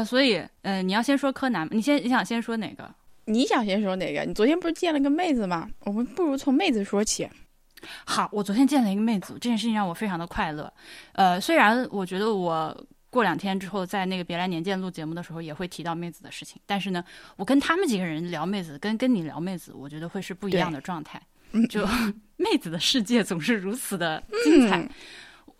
呃，所以，呃，你要先说柯南，你先你想先说哪个？你想先说哪个？你昨天不是见了个妹子吗？我们不如从妹子说起。好，我昨天见了一个妹子，这件事情让我非常的快乐。呃，虽然我觉得我过两天之后在那个别来年见录节目的时候也会提到妹子的事情，但是呢，我跟他们几个人聊妹子，跟跟你聊妹子，我觉得会是不一样的状态。就 妹子的世界总是如此的精彩。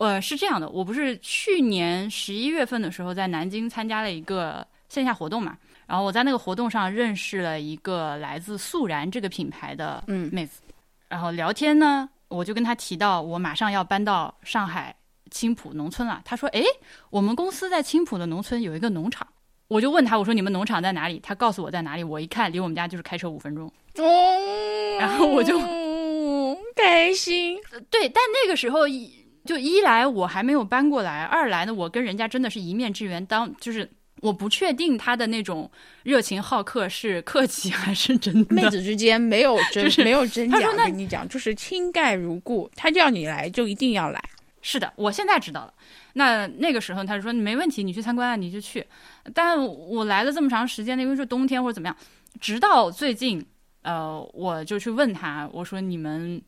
呃，是这样的，我不是去年十一月份的时候在南京参加了一个线下活动嘛，然后我在那个活动上认识了一个来自素然这个品牌的妹子，然后聊天呢，我就跟她提到我马上要搬到上海青浦农村了，她说：“哎，我们公司在青浦的农村有一个农场。”我就问她，我说：“你们农场在哪里？”她告诉我在哪里，我一看离我们家就是开车五分钟，哦，然后我就开心，对，但那个时候一。就一来我还没有搬过来，二来呢，我跟人家真的是一面之缘。当就是我不确定他的那种热情好客是客气还是真的。妹子之间没有 真是没有真假，我跟你讲，就是亲盖如故。他叫你来就一定要来。是的，我现在知道了。那那个时候他就说没问题，你去参观啊，你就去。但我来了这么长时间，因为是冬天或者怎么样，直到最近，呃，我就去问他，我说你们。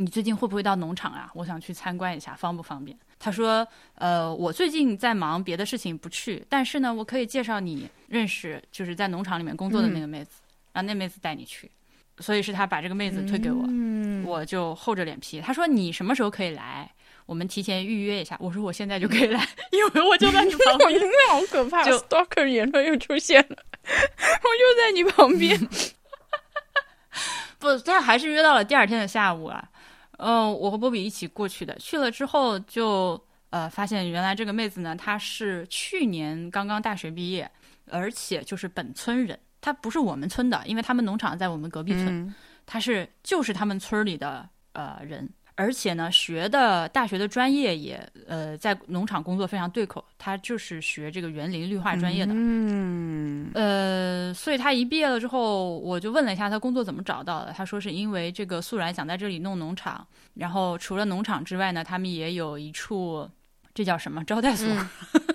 你最近会不会到农场啊？我想去参观一下，方不方便？他说：“呃，我最近在忙别的事情，不去。但是呢，我可以介绍你认识，就是在农场里面工作的那个妹子，让那妹子带你去。所以是他把这个妹子推给我，我就厚着脸皮。他说你什么时候可以来？我们提前预约一下。我说我现在就可以来，因为我就在你旁 边。好可怕！就 stalker 言论又出现了，我又在你旁边。不，他还是约到了第二天的下午啊。”嗯，我和波比一起过去的。去了之后，就呃发现原来这个妹子呢，她是去年刚刚大学毕业，而且就是本村人。她不是我们村的，因为他们农场在我们隔壁村。她是就是他们村里的呃人。而且呢，学的大学的专业也呃，在农场工作非常对口。他就是学这个园林绿化专业的，嗯，呃，所以他一毕业了之后，我就问了一下他工作怎么找到的。他说是因为这个素然想在这里弄农场，然后除了农场之外呢，他们也有一处，这叫什么招待所？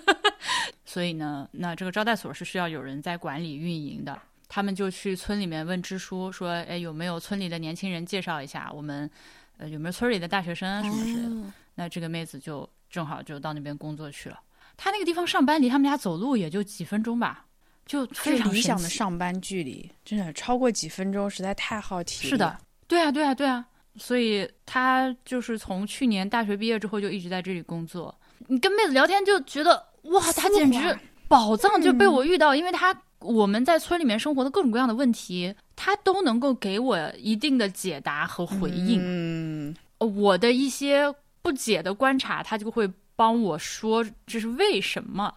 所以呢，那这个招待所是需要有人在管理运营的。他们就去村里面问支书说，哎，有没有村里的年轻人介绍一下我们。呃，有没有村里的大学生啊什么之类的？那这个妹子就正好就到那边工作去了。她那个地方上班离他们家走路也就几分钟吧，就非常理想的上班距离，真的超过几分钟实在太耗体力。是的，对啊，对啊，对啊。所以她就是从去年大学毕业之后就一直在这里工作。你跟妹子聊天就觉得哇，她简直宝藏就被我遇到，因为她我们在村里面生活的各种各样的问题。他都能够给我一定的解答和回应，嗯，我的一些不解的观察，他就会帮我说这是为什么，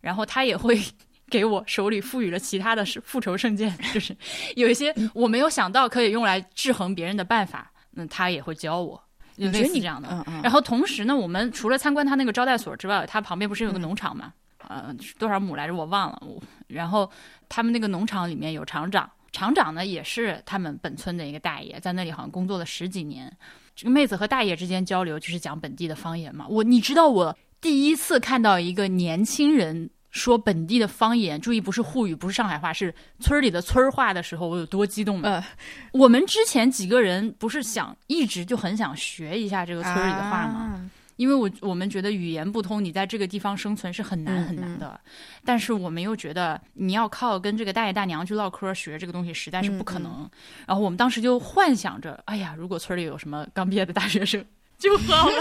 然后他也会 给我手里赋予了其他的复仇圣剑，就是有一些我没有想到可以用来制衡别人的办法，那他也会教我，类似这样的。嗯嗯然后同时呢，我们除了参观他那个招待所之外，他旁边不是有个农场嘛？呃，多少亩来着我忘了。然后他们那个农场里面有厂长。厂长呢，也是他们本村的一个大爷，在那里好像工作了十几年。这个妹子和大爷之间交流，就是讲本地的方言嘛。我，你知道我第一次看到一个年轻人说本地的方言，注意不是沪语，不是上海话，是村里的村儿话的时候，我有多激动吗？我们之前几个人不是想一直就很想学一下这个村里的话吗？因为我我们觉得语言不通，你在这个地方生存是很难很难的。但是我们又觉得你要靠跟这个大爷大娘去唠嗑学这个东西实在是不可能。然后我们当时就幻想着，哎呀，如果村里有什么刚毕业的大学生就好了，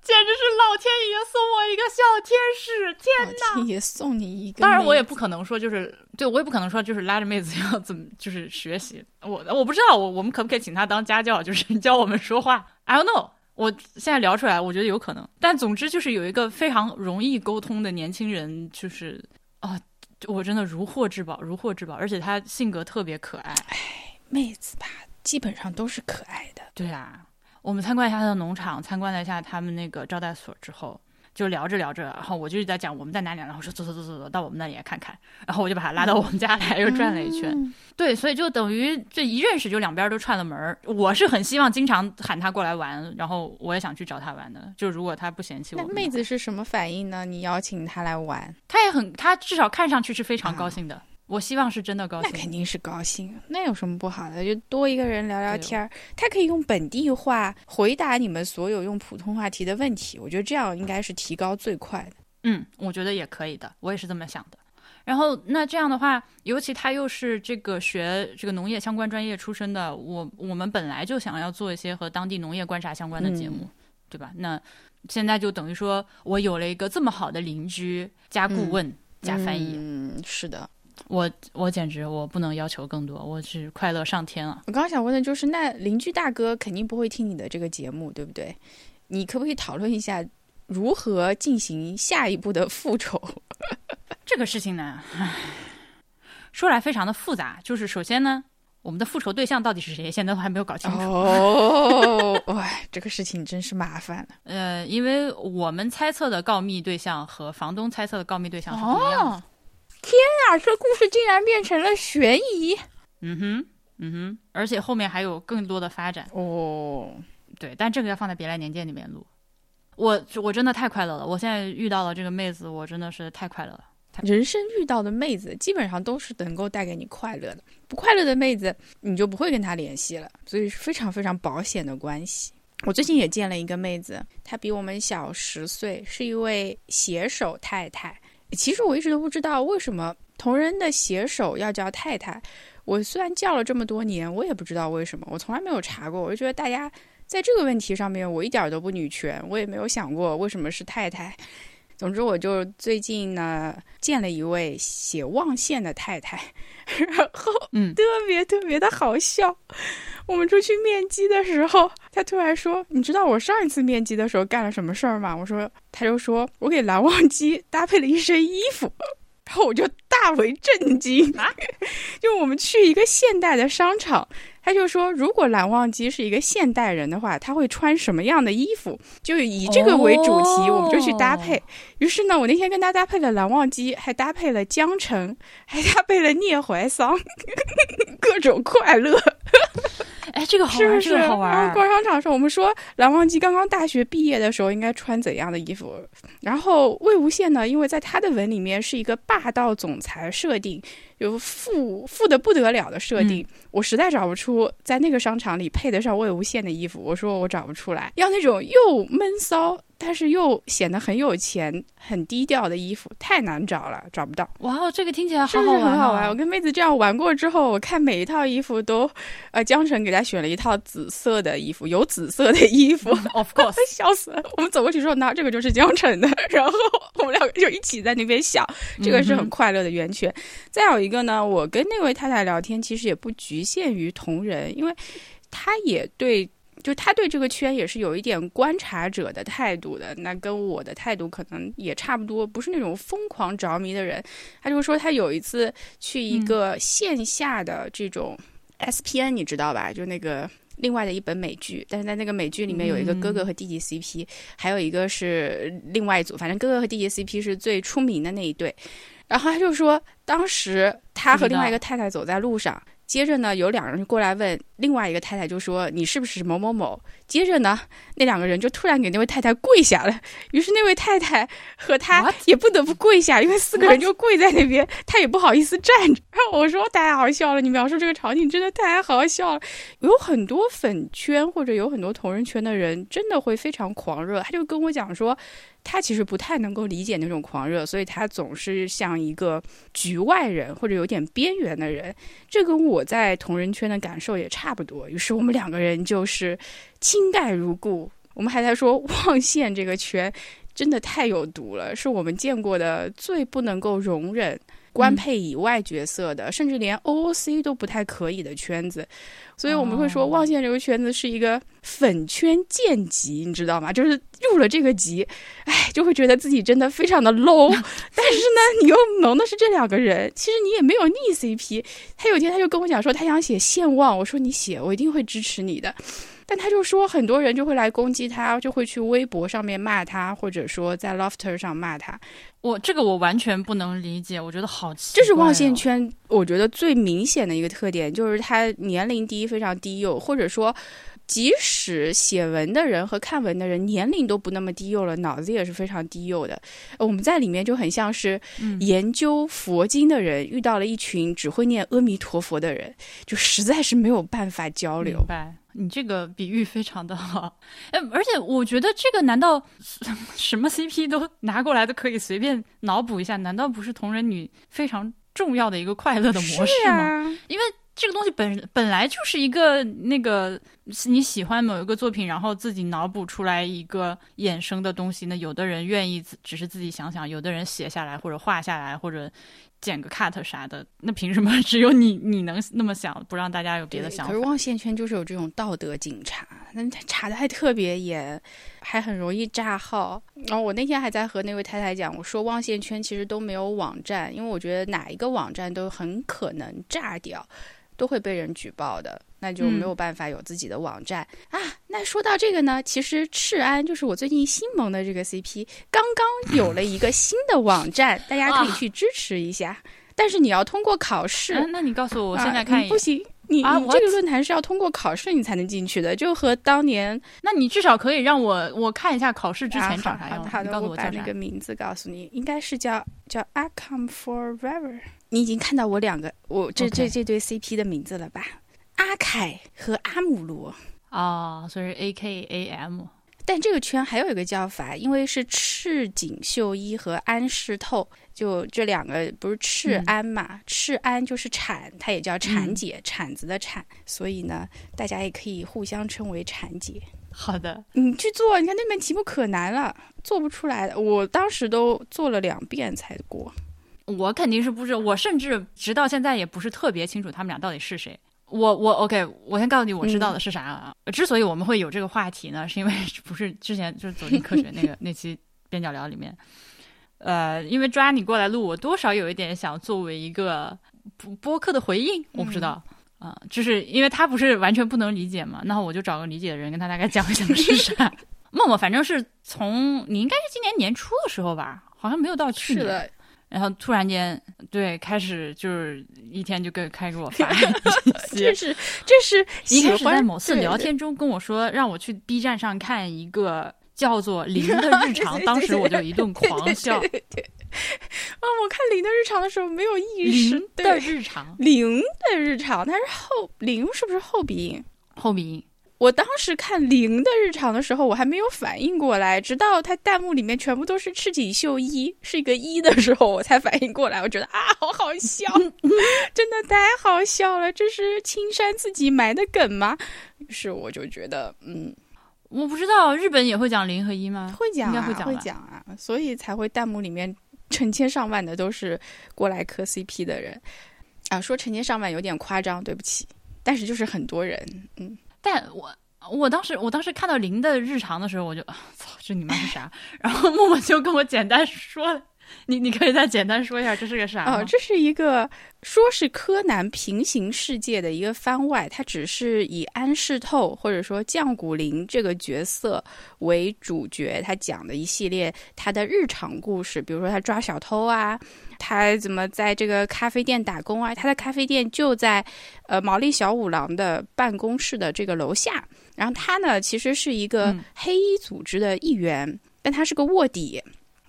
简直是老天爷送我一个小天使！天哪，老天爷送你一个。当然我也不可能说就是对我也不可能说就是拉着妹子要怎么就是学习。我我不知道我我们可不可以请他当家教，就是教我们说话。I don't know。我现在聊出来，我觉得有可能，但总之就是有一个非常容易沟通的年轻人，就是啊，我真的如获至宝，如获至宝，而且他性格特别可爱。哎，妹子吧，基本上都是可爱的。对啊，我们参观一下他的农场，参观了一下他们那个招待所之后，就聊着聊着，然后我就在讲我们在哪里，然后说走走走走走到我们那里来看看，然后我就把他拉到我们家来，又转了一圈。嗯对，所以就等于这一认识就两边都串了门儿。我是很希望经常喊他过来玩，然后我也想去找他玩的。就如果他不嫌弃我那妹子是什么反应呢？你邀请他来玩，他也很，他至少看上去是非常高兴的。我希望是真的高兴那兴。肯定是高兴，那有什么不好的？就多一个人聊聊天儿，他可以用本地话回答你们所有用普通话提的问题。我觉得这样应该是提高最快的。嗯，我觉得也可以的，我也是这么想的。然后那这样的话，尤其他又是这个学这个农业相关专业出身的，我我们本来就想要做一些和当地农业观察相关的节目，对吧？那现在就等于说我有了一个这么好的邻居加顾问、加翻译，嗯，是的。我我简直我不能要求更多，我是快乐上天了。我刚刚想问的就是，那邻居大哥肯定不会听你的这个节目，对不对？你可不可以讨论一下如何进行下一步的复仇？这个事情呢，唉，说来非常的复杂。就是首先呢，我们的复仇对象到底是谁，现在都还没有搞清楚。哦，哇，这个事情真是麻烦了。呃，因为我们猜测的告密对象和房东猜测的告密对象是不一样的。哦，天啊，这故事竟然变成了悬疑嗯哼，嗯哼，而且后面还有更多的发展。哦。对，但这个要放在别来年鉴里面录。我我真的太快乐了！我现在遇到了这个妹子，我真的是太快乐了。人生遇到的妹子基本上都是能够带给你快乐的，不快乐的妹子你就不会跟她联系了，所以是非常非常保险的关系。我最近也见了一个妹子，她比我们小十岁，是一位写手太太。其实我一直都不知道为什么同人的写手要叫太太。我虽然叫了这么多年，我也不知道为什么，我从来没有查过。我就觉得大家在这个问题上面，我一点都不女权，我也没有想过为什么是太太。总之，我就最近呢见了一位写望线的太太，然后嗯特别特别的好笑。我们出去面基的时候，他突然说：“你知道我上一次面基的时候干了什么事儿吗？”我说：“他就说我给蓝忘机搭配了一身衣服。”然后我就大为震惊啊！就我们去一个现代的商场，他就说，如果蓝忘机是一个现代人的话，他会穿什么样的衣服？就以这个为主题，哦我们就去搭配。于是呢，我那天跟他搭配了蓝忘机，还搭配了江澄，还搭配了聂怀桑，各种快乐。哎，这个好 玩，是不是？这个好玩。然后逛商场的时候，我们说蓝忘机刚刚大学毕业的时候应该穿怎样的衣服？然后魏无羡呢，因为在他的文里面是一个霸道总裁设定，有富富的不得了的设定，我实在找不出在那个商场里配得上魏无羡的衣服。我说我找不出来，要那种又闷骚。但是又显得很有钱、很低调的衣服太难找了，找不到。哇哦，这个听起来是不好好玩、哦，是很好玩？我跟妹子这样玩过之后，我看每一套衣服都，呃，江辰给她选了一套紫色的衣服，有紫色的衣服，Of course，笑死了。我们走过去说，那这个就是江辰的，然后我们两个就一起在那边笑，这个是很快乐的源泉。再有一个呢，我跟那位太太聊天，其实也不局限于同人，因为她也对。就他对这个圈也是有一点观察者的态度的，那跟我的态度可能也差不多，不是那种疯狂着迷的人。他就说他有一次去一个线下的这种 SPN，、你知道吧？就那个另外的一本美剧，但是在那个美剧里面有一个哥哥和弟弟 CP，、还有一个是另外一组，反正哥哥和弟弟 CP 是最出名的那一对。然后他就说，当时他和另外一个太太走在路上。接着呢，有两个人过来问另外一个太太，就说你是不是某某某？接着呢，那两个人就突然给那位太太跪下了。于是那位太太和他也不得不跪下，因为四个人就跪在那边，他也不好意思站着。然后我说太好笑了，你描述这个场景真的太好笑了。有很多粉圈或者有很多同人圈的人真的会非常狂热，他就跟我讲说。他其实不太能够理解那种狂热，所以他总是像一个局外人或者有点边缘的人。这跟我在同人圈的感受也差不多。于是我们两个人就是亲盖如故。我们还在说望线这个圈真的太有毒了，是我们见过的最不能够容忍官配以外角色的，嗯、甚至连 OOC 都不太可以的圈子。所以我们会说，望线这个圈子是一个粉圈贱级，你知道吗？就是入了这个级，哎，就会觉得自己真的非常的 low。但是呢，你又萌的是这两个人，其实你也没有逆 CP。他有一天他就跟我讲说，他想写线望，我说你写，我一定会支持你的。但他就说很多人就会来攻击他，就会去微博上面骂他，或者说在 Lofter 上骂他。我这个我完全不能理解，我觉得好奇、哦，这是望线圈，我觉得最明显的一个特点就是他年龄低，非常低幼，或者说。即使写文的人和看文的人年龄都不那么低幼了，脑子也是非常低幼的。我们在里面就很像是研究佛经的人遇到了一群只会念阿弥陀佛的人，就实在是没有办法交流。明白，你这个比喻非常的好。哎，而且我觉得这个难道 什么 CP 都拿过来都可以随便脑补一下？难道不是同人女非常重要的一个快乐的模式吗？啊、因为。这个东西本本来就是一个那个你喜欢某一个作品，然后自己脑补出来一个衍生的东西。那有的人愿意只是自己想想，有的人写下来或者画下来或者剪个 cut 啥的。那凭什么 只有你你能那么想，不让大家有别的想法？可是望线圈就是有这种道德警察，那他查的还特别严，还很容易炸号。然后我那天还在和那位太太讲，我说望线圈其实都没有网站，因为我觉得哪一个网站都很可能炸掉。都会被人举报的，那就没有办法有自己的网站、嗯、啊。那说到这个呢，其实赤安就是我最近新萌的这个 CP，刚刚有了一个新的网站，大家可以去支持一下。但是你要通过考试、啊。那你告诉我，我现在看、啊、不行，你、啊、你这个论坛是要通过考试你才能进去的，就和当年，那你至少可以让我我看一下考试之前长啥样。啊、好的，好的，我把那个名字告诉你，应该是叫叫 Acom Forever。你已经看到我两个我这.这这对 CP 的名字了吧？阿凯和阿姆罗啊，所以 A K A M。但这个圈还有一个叫法，因为是赤井秀一和安室透，就这两个不是赤安嘛？嗯、赤安就是产，它也叫产姐，嗯、产子的产，所以呢，大家也可以互相称为产姐。好的，你去做，你看那门题目可难了，做不出来的。我当时都做了两遍才过。我肯定是不知，我甚至直到现在也不是特别清楚他们俩到底是谁。我我 OK，我先告诉你我知道的是啥啊。嗯、之所以我们会有这个话题呢，是因为不是之前就是走进科学那个 那期边角聊里面，呃，因为抓你过来录，我多少有一点想作为一个播客的回应，我不知道啊、嗯呃，就是因为他不是完全不能理解嘛，那我就找个理解的人跟他大概讲一讲是啥。默默反正是从你应该是今年年初的时候吧，好像没有到去年。然后突然间，对，开始就是一天就给开始给我发 信息，这是这 是一开始在某次聊天中跟我说，让我去 B 站上看一个叫做 《零的日常》，当时我就一顿狂笑。啊，我看零的日常的时候没有意识。零的日常，零的日常，它是后零是不是后鼻音？后鼻音。我当时看零的日常的时候，我还没有反应过来，直到他弹幕里面全部都是赤井秀一是一个一的时候，我才反应过来。我觉得啊，好好笑，真的太好笑了，这是青山自己埋的梗吗？于是我就觉得，嗯，我不知道日本也会讲零和一吗？会讲、啊，应该会讲，会讲啊，所以才会弹幕里面成千上万的都是过来磕 CP 的人啊。说成千上万有点夸张，对不起，但是就是很多人，嗯。但我我当时我当时看到零的日常的时候，我就操，这你妈是啥？然后默默就跟我简单说了，你你可以再简单说一下这是个啥？哦，这是一个说是柯南平行世界的一个番外，它只是以安室透或者说降谷零这个角色为主角，他讲的一系列他的日常故事，比如说他抓小偷啊。他怎么在这个咖啡店打工啊？他的咖啡店就在呃毛利小五郎的办公室的这个楼下。然后他呢，其实是一个黑衣组织的一员，但他是个卧底，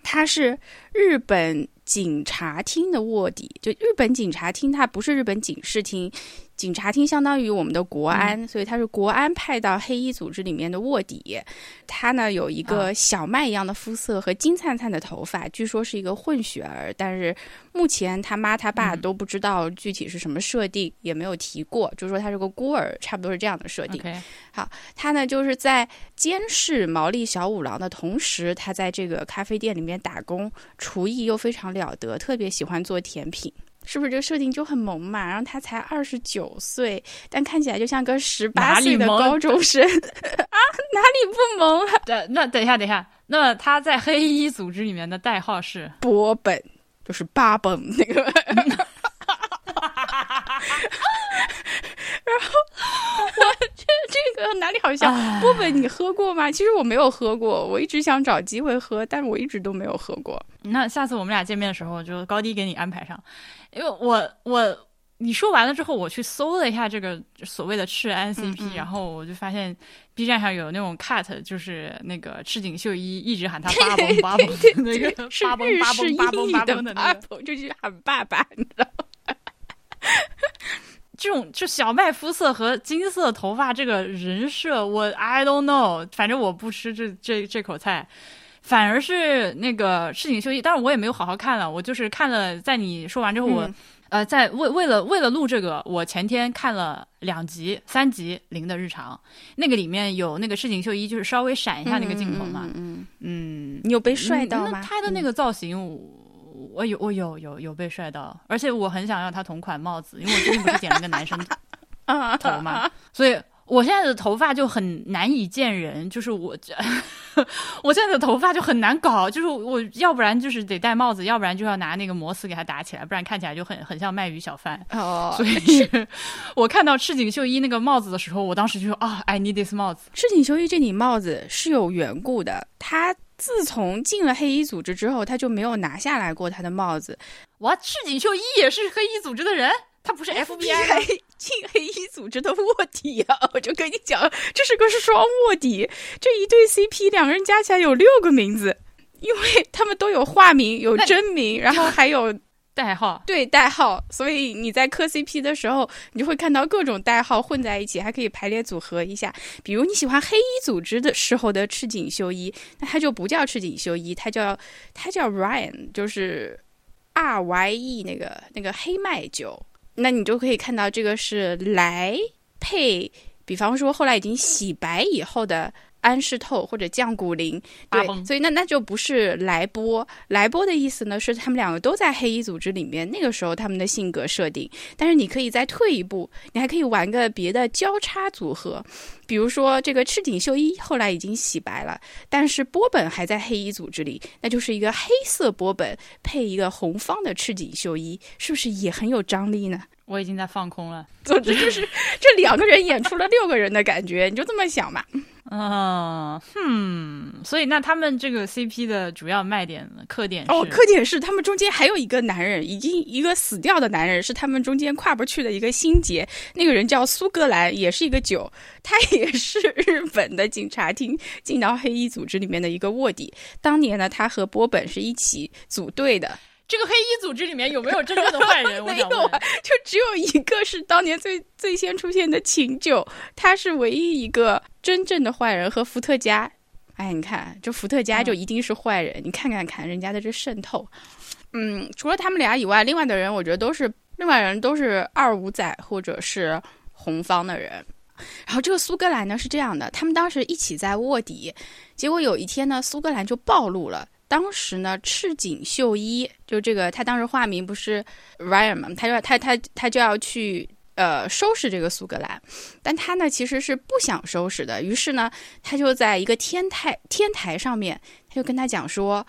他是日本警察厅的卧底。就日本警察厅，他不是日本警视厅。警察厅相当于我们的国安，嗯、所以他是国安派到黑衣组织里面的卧底。他呢有一个小麦一样的肤色和金灿灿的头发，据说是一个混血儿，但是目前他妈他爸都不知道具体是什么设定，嗯、也没有提过，就说他是个孤儿，差不多是这样的设定。好，他呢就是在监视毛利小五郎的同时，他在这个咖啡店里面打工，厨艺又非常了得，特别喜欢做甜品。是不是这个设定就很萌嘛？然后他才二十九岁，但看起来就像个十八岁的高中生 啊！哪里不萌啊？对，那等一下，等一下，那他在黑衣组织里面的代号是波本，就是八本那个。然后我这这个哪哪里好笑？波本，你喝过吗？其实我没有喝过，我一直想找机会喝，但是我一直都没有喝过。那下次我们俩见面的时候，就高低给你安排上，因为我我你说完了之后，我去搜了一下这个所谓的赤安 CP，然后我就发现 B 站上有那种 cut，就是那个赤井秀一一直喊他八崩八崩那个八崩八崩八崩八崩的那个，就是喊爸爸，你知道吗。这种就小麦肤色和金色头发这个人设，我 I don't know，反正我不吃这这这口菜，反而是那个市井秀一，但是我也没有好好看了，我就是看了，在你说完之后，我呃，在为为了为了录这个，我前天看了两集三集零的日常，那个里面有那个市井秀一，就是稍微闪一下那个镜头嘛，嗯嗯，你有被帅到吗？他的那个造型。我有我有有有被帅到，而且我很想要他同款帽子，因为我最近不是剪了个男生 头嘛，所以我现在的头发就很难以见人，就是我这 我现在的头发就很难搞，就是我要不然就是得戴帽子，要不然就要拿那个摩丝给它打起来，不然看起来就很很像卖鱼小贩。哦，所以我看到赤井秀一那个帽子的时候，我当时就说啊，I need this 帽子。赤井秀一这顶帽子是有缘故的，他。自从进了黑衣组织之后，他就没有拿下来过他的帽子。哇，赤井秀一也是黑衣组织的人，他不是 FBI 进黑衣组织的卧底啊！我就跟你讲，这是个双卧底，这一对 CP 两个人加起来有六个名字，因为他们都有化名、有真名，然后还有。代号对代号，所以你在磕 CP 的时候，你就会看到各种代号混在一起，还可以排列组合一下。比如你喜欢黑衣组织的时候的赤井秀一，那他就不叫赤井秀一，他叫他叫 Ryan，就是 R Y E 那个那个黑麦酒。那你就可以看到这个是来配，比方说后来已经洗白以后的。安室透或者降谷灵，对，所以那那就不是莱波。莱波的意思呢，是他们两个都在黑衣组织里面。那个时候他们的性格设定，但是你可以再退一步，你还可以玩个别的交叉组合，比如说这个赤井秀一后来已经洗白了，但是波本还在黑衣组织里，那就是一个黑色波本配一个红方的赤井秀一，是不是也很有张力呢？我已经在放空了，总之就是这两个人演出了六个人的感觉，你就这么想吧。嗯，哼，所以那他们这个 CP 的主要卖点、特点哦，特点是他们中间还有一个男人，已经一个死掉的男人，是他们中间跨不去的一个心结。那个人叫苏格兰，也是一个酒，他也是日本的警察厅进到黑衣组织里面的一个卧底。当年呢，他和波本是一起组队的。这个黑衣组织里面有没有真正的坏人？没有啊，就只有一个是当年最最先出现的秦九，他是唯一一个真正的坏人和伏特加。哎，你看，这伏特加就一定是坏人？你看看看人家的这渗透。嗯，除了他们俩以外，另外的人我觉得都是另外人都是二五仔或者是红方的人。然后这个苏格兰呢是这样的，他们当时一起在卧底，结果有一天呢，苏格兰就暴露了。当时呢，赤井秀一就这个，他当时化名不是 Ryan 嘛，他就他他他就要去呃收拾这个苏格兰，但他呢其实是不想收拾的，于是呢，他就在一个天台天台上面，他就跟他讲说，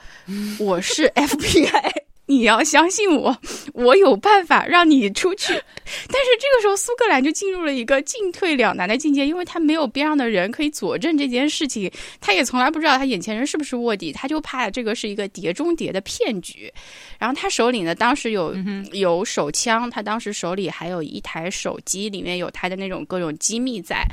我是 FBI。你要相信我，我有办法让你出去。但是这个时候，苏格兰就进入了一个进退两难的境界，因为他没有边上的人可以佐证这件事情，他也从来不知道他眼前人是不是卧底，他就怕这个是一个碟中谍的骗局。然后他手里呢，当时有有手枪，他当时手里还有一台手机，里面有他的那种各种机密在。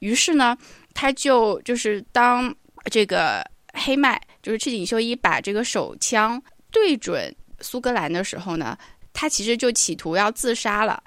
于是呢，他就就是当这个黑麦，就是赤井秀一把这个手枪。对准苏格兰的时候呢，他其实就企图要自杀了，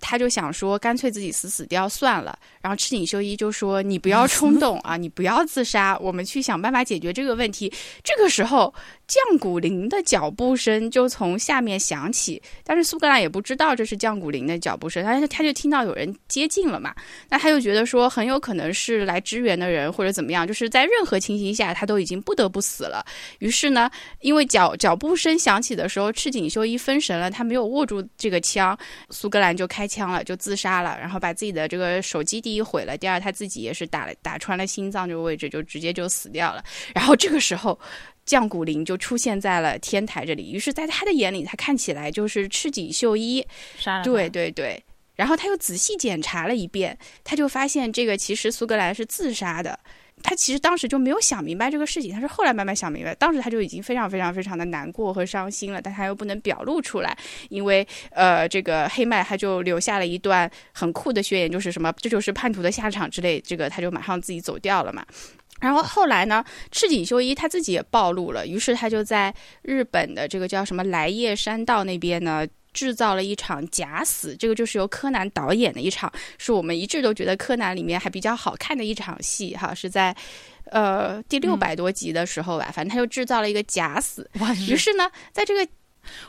他就想说干脆自己死死掉算了。然后赤井秀一就说：“你不要冲动啊，你不要自杀，我们去想办法解决这个问题。”这个时候。降谷林的脚步声就从下面响起，但是苏格兰也不知道这是降谷林的脚步声，但是他就听到有人接近了嘛，那他就觉得说很有可能是来支援的人或者怎么样，就是在任何情形下他都已经不得不死了。于是呢，因为脚脚步声响起的时候，赤井秀一分神了，他没有握住这个枪，苏格兰就开枪了，就自杀了，然后把自己的这个手机第一毁了，第二他自己也是打了打穿了心脏这个位置，就直接就死掉了。然后这个时候。降谷林就出现在了天台这里，于是，在他的眼里，他看起来就是赤井秀一。杀了。对对对，然后他又仔细检查了一遍，他就发现这个其实苏格兰是自杀的。他其实当时就没有想明白这个事情，他是后来慢慢想明白。当时他就已经非常非常非常的难过和伤心了，但他又不能表露出来，因为呃，这个黑麦他就留下了一段很酷的宣言，就是什么这就是叛徒的下场之类，这个他就马上自己走掉了嘛。然后后来呢，赤井秀一他自己也暴露了，于是他就在日本的这个叫什么来叶山道那边呢。制造了一场假死，这个就是由柯南导演的一场，是我们一致都觉得柯南里面还比较好看的一场戏哈，是在呃第六百多集的时候吧，反正他就制造了一个假死，于是呢，在这个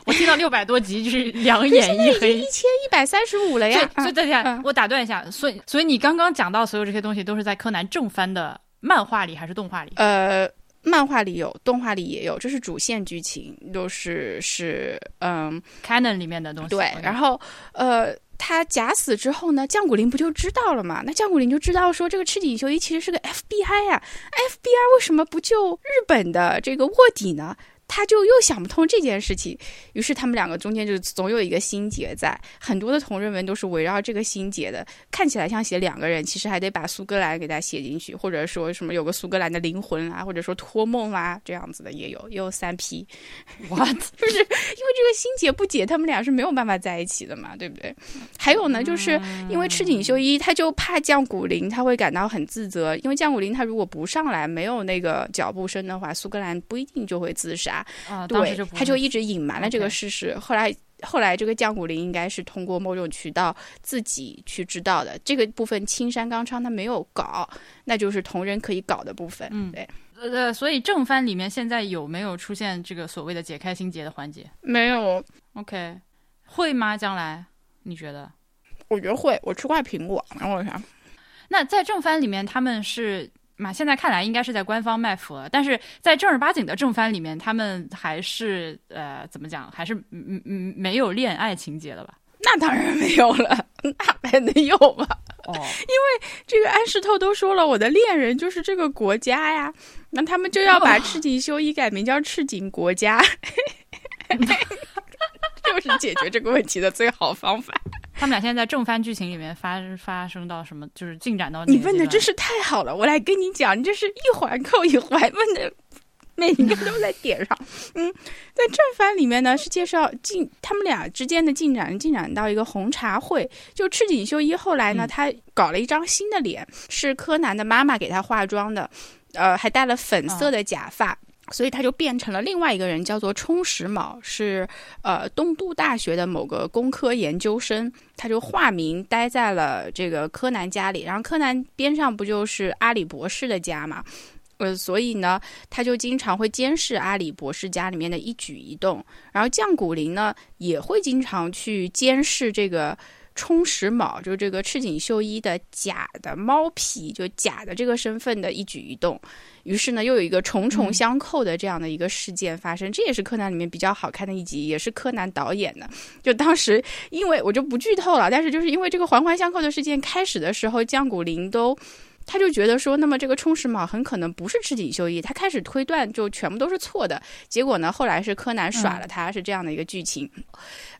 我听到六百多集就是两眼一黑，一千一百三十五了呀，所以大家我打断一下，所以所以你刚刚讲到所有这些东西都是在柯南正番的漫画里还是动画里？呃。漫画里有，动画里也有，这是主线剧情，都是是嗯，canon 里面的东西。对，然后呃，他假死之后呢，降谷林不就知道了嘛？那降谷林就知道说，这个赤井秀一其实是个 FBI 呀，FBI 为什么不救日本的这个卧底呢？他就又想不通这件事情，于是他们两个中间就总有一个心结在。很多的同人文都是围绕这个心结的，看起来像写两个人，其实还得把苏格兰给他写进去，或者说什么有个苏格兰的灵魂啊，或者说托梦啊这样子的也有，也有三批。What？就是因为这个心结不解，他们俩是没有办法在一起的嘛，对不对？还有呢，就是因为赤井秀一他就怕降谷林他会感到很自责，因为降谷林他如果不上来，没有那个脚步声的话，苏格兰不一定就会自杀。啊，对，他就一直隐瞒了这个事实。后来，后来这个降谷林应该是通过某种渠道自己去知道的。这个部分青山刚昌他没有搞，那就是同人可以搞的部分。嗯，对。呃，所以正番里面现在有没有出现这个所谓的解开心结的环节？没有。OK，会吗？将来你觉得？我觉得会。我吃块苹果，然后我想，那在正番里面他们是。嘛，现在看来应该是在官方卖腐了，但是在正儿八经的正番里面，他们还是呃，怎么讲，还是嗯嗯没有恋爱情节的吧？那当然没有了，那还能有吗？哦，因为这个安石透都说了，我的恋人就是这个国家呀，那他们就要把赤井秀一改名叫赤井国家，就是解决这个问题的最好方法。他们俩现在在正番剧情里面发发生到什么？就是进展到你问的真是太好了，我来跟你讲，你这是一环扣一环问的，每一个都在点上。嗯，在正番里面呢是介绍进他们俩之间的进展，进展到一个红茶会。就赤井秀一后来呢，他搞了一张新的脸，是柯南的妈妈给他化妆的，呃，还戴了粉色的假发。所以他就变成了另外一个人，叫做充实卯，是呃东都大学的某个工科研究生。他就化名待在了这个柯南家里，然后柯南边上不就是阿里博士的家嘛？呃，所以呢，他就经常会监视阿里博士家里面的一举一动。然后降谷林呢，也会经常去监视这个充实卯，就是这个赤井秀一的假的猫皮，就假的这个身份的一举一动。于是呢，又有一个重重相扣的这样的一个事件发生，这也是柯南里面比较好看的一集，也是柯南导演的。就当时，因为我就不剧透了，但是就是因为这个环环相扣的事件开始的时候，江谷林都。他就觉得说，那么这个充实卯很可能不是赤井秀一，他开始推断就全部都是错的。结果呢，后来是柯南耍了他，是这样的一个剧情。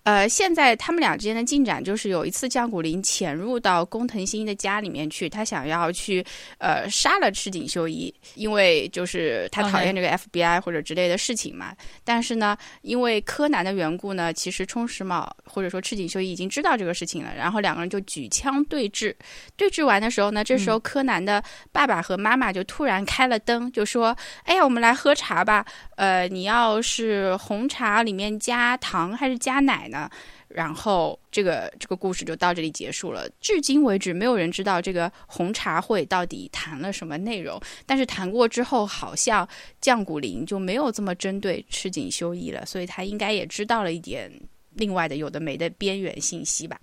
呃，现在他们俩之间的进展就是有一次江古林潜入到工藤新一的家里面去，他想要去呃杀了赤井秀一，因为就是他讨厌这个 FBI 或者之类的事情嘛。但是呢，因为柯南的缘故呢，其实充实卯或者说赤井秀一已经知道这个事情了，然后两个人就举枪对峙。对峙完的时候呢，这时候柯南。男的爸爸和妈妈就突然开了灯，就说：“哎呀，我们来喝茶吧。呃，你要是红茶里面加糖还是加奶呢？”然后这个这个故事就到这里结束了。至今为止，没有人知道这个红茶会到底谈了什么内容。但是谈过之后，好像降谷林就没有这么针对赤井秀一了，所以他应该也知道了一点另外的有的没的边缘信息吧。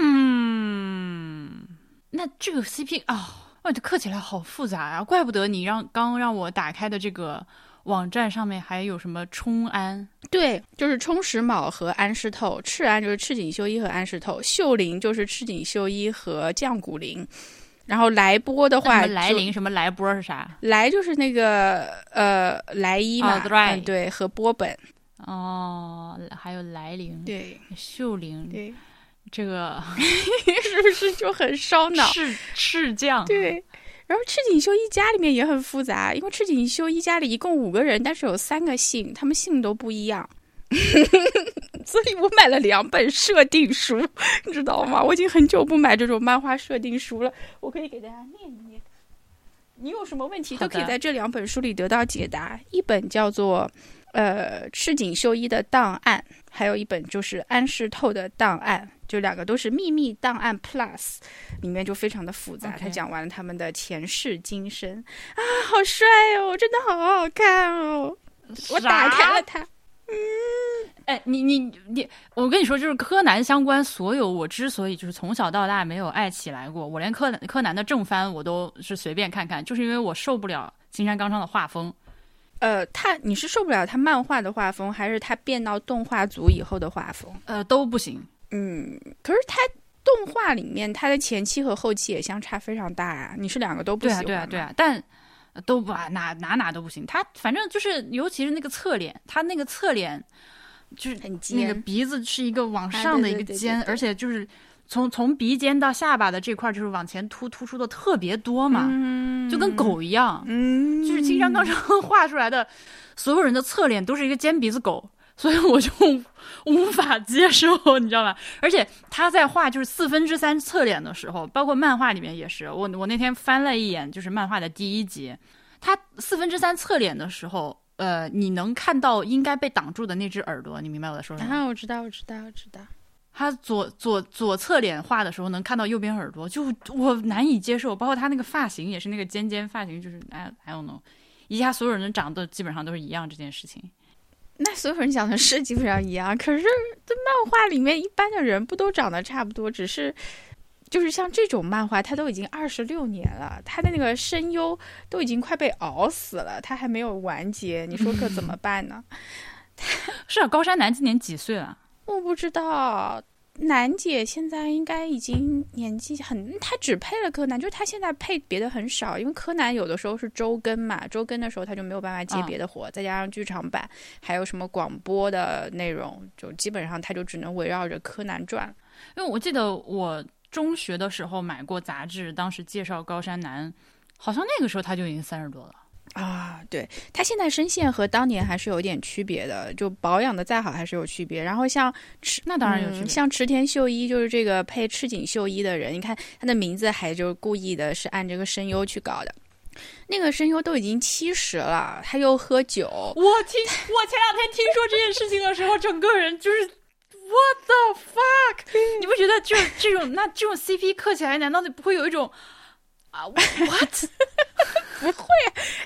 嗯，那这个 CP 啊。哇，这刻起来好复杂啊！怪不得你让刚让我打开的这个网站上面还有什么冲安？对，就是充实卯和安室透，赤安就是赤井秀一和安室透，秀灵就是赤井秀一和降谷灵。然后来波的话，来临什么来波是啥？来就是那个呃来一嘛，对，和波本。哦，还有来临，对，秀灵，对。这个 是不是就很烧脑？赤赤将对。然后赤井秀一家里面也很复杂，因为赤井秀一家里一共五个人，但是有三个姓，他们姓都不一样。所以我买了两本设定书，你知道吗？我已经很久不买这种漫画设定书了。我可以给大家念一念，你有什么问题都可以在这两本书里得到解答。一本叫做呃赤井秀一的档案，还有一本就是安室透的档案，就两个都是秘密档案 Plus，里面就非常的复杂。他讲完了他们的前世今生啊，好帅哦，真的好好看哦。我打开了它。嗯，哎，你你你，我跟你说，就是柯南相关所有，我之所以就是从小到大没有爱起来过，我连柯南柯南的正番我都是随便看看，就是因为我受不了金山刚昌的画风。呃，他你是受不了他漫画的画风，还是他变到动画组以后的画风？呃，都不行。嗯，可是他动画里面他的前期和后期也相差非常大啊，你是两个都不喜欢？对啊，对啊，对啊，但。都不啊，哪哪哪都不行。他反正就是，尤其是那个侧脸，他那个侧脸就是很尖，那个鼻子是一个往上的一个尖，而且就是从从鼻尖到下巴的这块就是往前突突出的特别多嘛，就跟狗一样。嗯，就是青山刚昌 画出来的所有人的侧脸都是一个尖鼻子狗。所以我就无法接受，你知道吧？而且他在画就是四分之三侧脸的时候，包括漫画里面也是。我我那天翻了一眼，就是漫画的第一集，他四分之三侧脸的时候，呃，你能看到应该被挡住的那只耳朵，你明白我在说什么？啊，我知道，我知道，我知道。他左左左侧脸画的时候能看到右边耳朵，就我难以接受。包括他那个发型也是那个尖尖发型，就是哎，I don't know，一下所有人长得基本上都是一样这件事情。那所有人讲的是基本上一样，可是这漫画里面一般的人不都长得差不多？只是就是像这种漫画，他都已经二十六年了，他的那个声优都已经快被熬死了，他还没有完结，你说可怎么办呢？是啊，高山南今年几岁了？我不知道。楠姐现在应该已经年纪很，她只配了柯南，就是她现在配别的很少，因为柯南有的时候是周更嘛，周更的时候她就没有办法接别的活，再加上剧场版还有什么广播的内容，就基本上她就只能围绕着柯南转。因为我记得我中学的时候买过杂志，当时介绍高山南，好像那个时候他就已经三十多了。啊，对他现在声线和当年还是有点区别的，就保养的再好还是有区别。然后像池，那当然有区别。像池田秀一就是这个配赤井秀一的人，你看他的名字还就故意的是按这个声优去搞的。那个声优都已经七十了，他又喝酒。我听我前两天听说这件事情的时候，整个人就是 What the fuck？你不觉得就是这种那这种 CP 磕起来，难道不会有一种？啊，what？不会，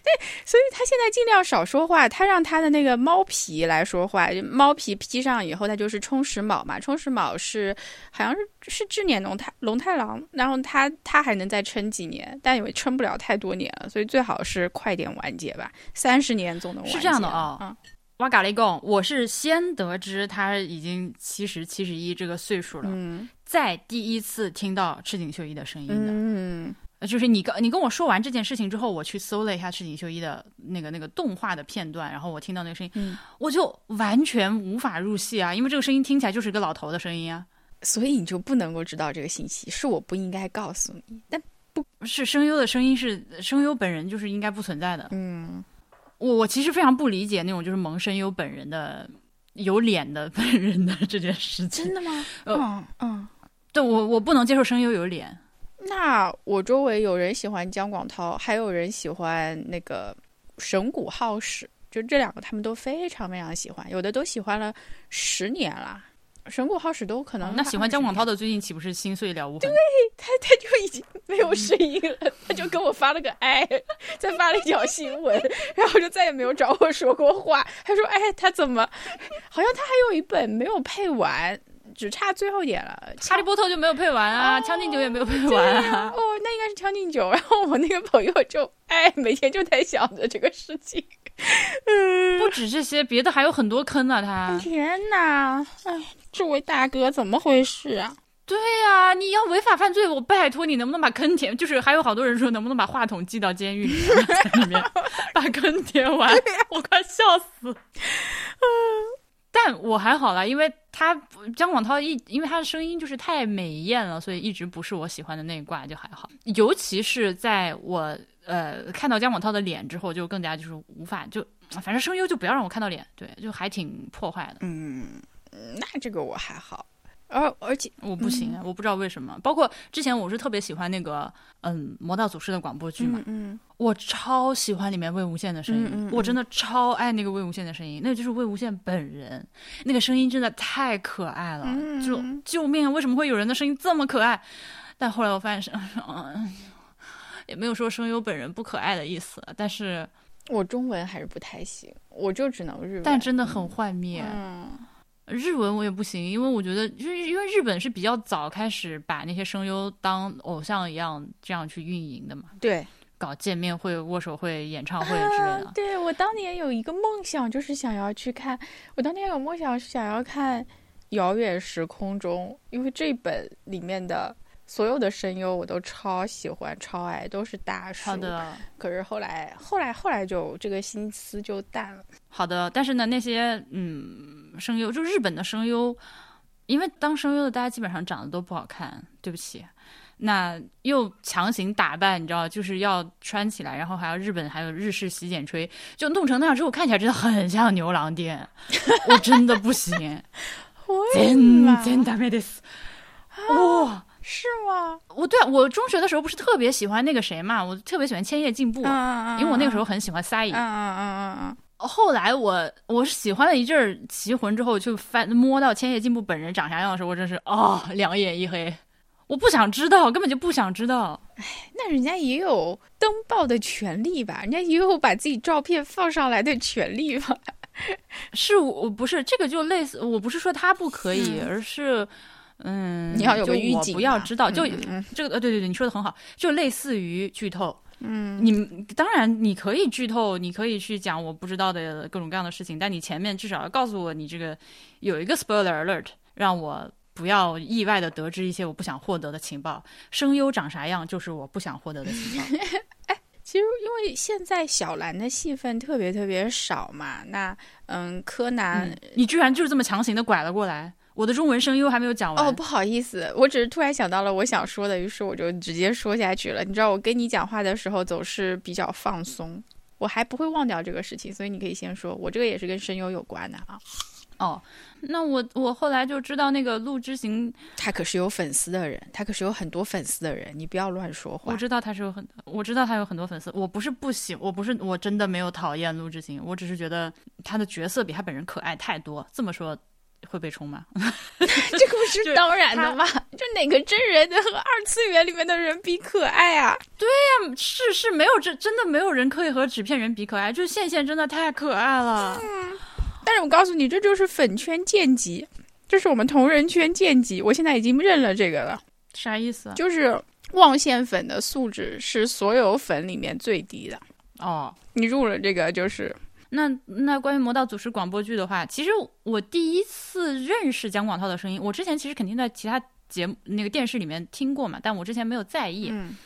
对，所以他现在尽量少说话。他让他的那个猫皮来说话，猫皮披上以后，他就是充实卯嘛。充实卯是好像是是智年龙太龙太郎，然后他他还能再撑几年，但因为撑不了太多年了，所以最好是快点完结吧。三十年总能完结。是这样的啊，嗯哇嘎雷贡，我是先得知他已经七十七十一这个岁数了，嗯，再第一次听到赤井秀一的声音的，嗯。呃，就是你跟你跟我说完这件事情之后，我去搜了一下赤井秀一的那个那个动画的片段，然后我听到那个声音，我就完全无法入戏啊，因为这个声音听起来就是一个老头的声音啊，所以你就不能够知道这个信息，是我不应该告诉你，但不是声优的声音是声优本人就是应该不存在的，嗯，我我其实非常不理解那种就是萌声优本人的有脸的 本人的这件事情，真的吗？嗯嗯，对我我不能接受声优有脸。那我周围有人喜欢姜广涛，还有人喜欢那个神谷浩史，就这两个他们都非常非常喜欢，有的都喜欢了十年了。神谷浩史都可能。那喜欢姜广涛的最近岂不是心碎了无痕？对他，他就已经没有声音了，他就跟我发了个哎，再发了一条新闻，然后就再也没有找我说过话。他说：“哎，他怎么？好像他还有一本没有配完。”只差最后一点了，《哈利波特》就没有配完啊，《将进酒》也没有配完啊。哦，那应该是《将进酒》。然后我那个朋友就哎，每天就在想着这个事情。嗯，不止这些，别的还有很多坑啊！他天哪，哎，这位大哥怎么回事啊？对呀，你要违法犯罪，我拜托你能不能把坑填？就是还有好多人说，能不能把话筒寄到监狱里面，在里面 把坑填完？我快笑死。嗯。但我还好啦，因为他姜广涛一，因为他的声音就是太美艳了，所以一直不是我喜欢的那一挂，就还好。尤其是在我呃看到姜广涛的脸之后，就更加就是无法就，反正声优就不要让我看到脸，对，就还挺破坏的。嗯，那这个我还好。而而且我不行，我不知道为什么。包括之前我是特别喜欢那个嗯《魔道祖师》的广播剧嘛，嗯，我超喜欢里面魏无羡的声音，我真的超爱那个魏无羡的声音，那就是魏无羡本人，那个声音真的太可爱了，嗯就救命啊！为什么会有人的声音这么可爱？但后来我发现是，嗯，也没有说声优本人不可爱的意思，但是我中文还是不太行，我就只能日文。但真的很幻灭。嗯日文我也不行，因为我觉得，就是因为日本是比较早开始把那些声优当偶像一样这样去运营的嘛，对搞见面会、握手会、演唱会之类的。啊对我当年有一个梦想，就是想要去看。我当年有梦想是想要看《遥远时空中》，因为这本里面的所有的声优我都超喜欢、超爱，都是大叔。好。的，可是后来，后来，后来就这个心思就淡了。好的，但是呢，那些嗯声优，就日本的声优，因为当声优的大家基本上长得都不好看，对不起。那又强行打扮，你知道，就是要穿起来，然后还要日本还有日式洗剪吹，就弄成那样之后，看起来真的很像牛郎店，我真的不行，为嘛真真ダメです。哇， 是吗？我对啊我中学的时候不是特别喜欢那个谁嘛，我特别喜欢千叶进步，嗯因为我那个时候很喜欢撒野。嗯嗯嗯嗯后来我我是喜欢了一阵儿棋魂之后，就翻摸到千叶进步本人长啥样的时候，我真是哦两眼一黑，我不想知道，根本就不想知道。哎，那人家也有登报的权利吧？人家也有把自己照片放上来的权利吧？是我我不是这个就类似，我不是说他不可以，而是嗯，你要有个预警嘛不要知道，就、这个呃对对对，你说的很好，就类似于剧透。嗯，你当然你可以剧透，你可以去讲我不知道的各种各样的事情，但你前面至少要告诉我你这个有一个 spoiler alert，让我不要意外的得知一些我不想获得的情报。声优长啥样就是我不想获得的情报。其实因为现在小兰的戏份特别特别少嘛，那嗯，柯南、嗯你居然就是这么强行的拐了过来，我的中文声优还没有讲完。哦，不好意思，我只是突然想到了我想说的，于是我就直接说下去了。你知道我跟你讲话的时候总是比较放松，我还不会忘掉这个事情，所以你可以先说，我这个也是跟声优有关的啊。哦，那我我后来就知道那个陆之行，他可是有粉丝的人，他可是有很多粉丝的人，你不要乱说话。我知道他是有很，我知道他有很多粉丝。我不是不喜，我不是我真的没有讨厌陆之行，我只是觉得他的角色比他本人可爱太多。这么说会被冲吗？这个不是当然的吗？就哪个真人和二次元里面的人比可爱啊？对呀是是，没有这真的没有人可以和纸片人比可爱，就是线线真的太可爱了。但是我告诉你，这就是粉圈贱籍，这是我们同人圈贱籍。我现在已经认了这个了，啥意思？就是望线粉的素质是所有粉里面最低的。哦，你入了这个就是那那关于《魔道祖师》广播剧的话，其实我第一次认识姜广涛的声音，我之前其实肯定在其他节目那个电视里面听过嘛，但我之前没有在意。嗯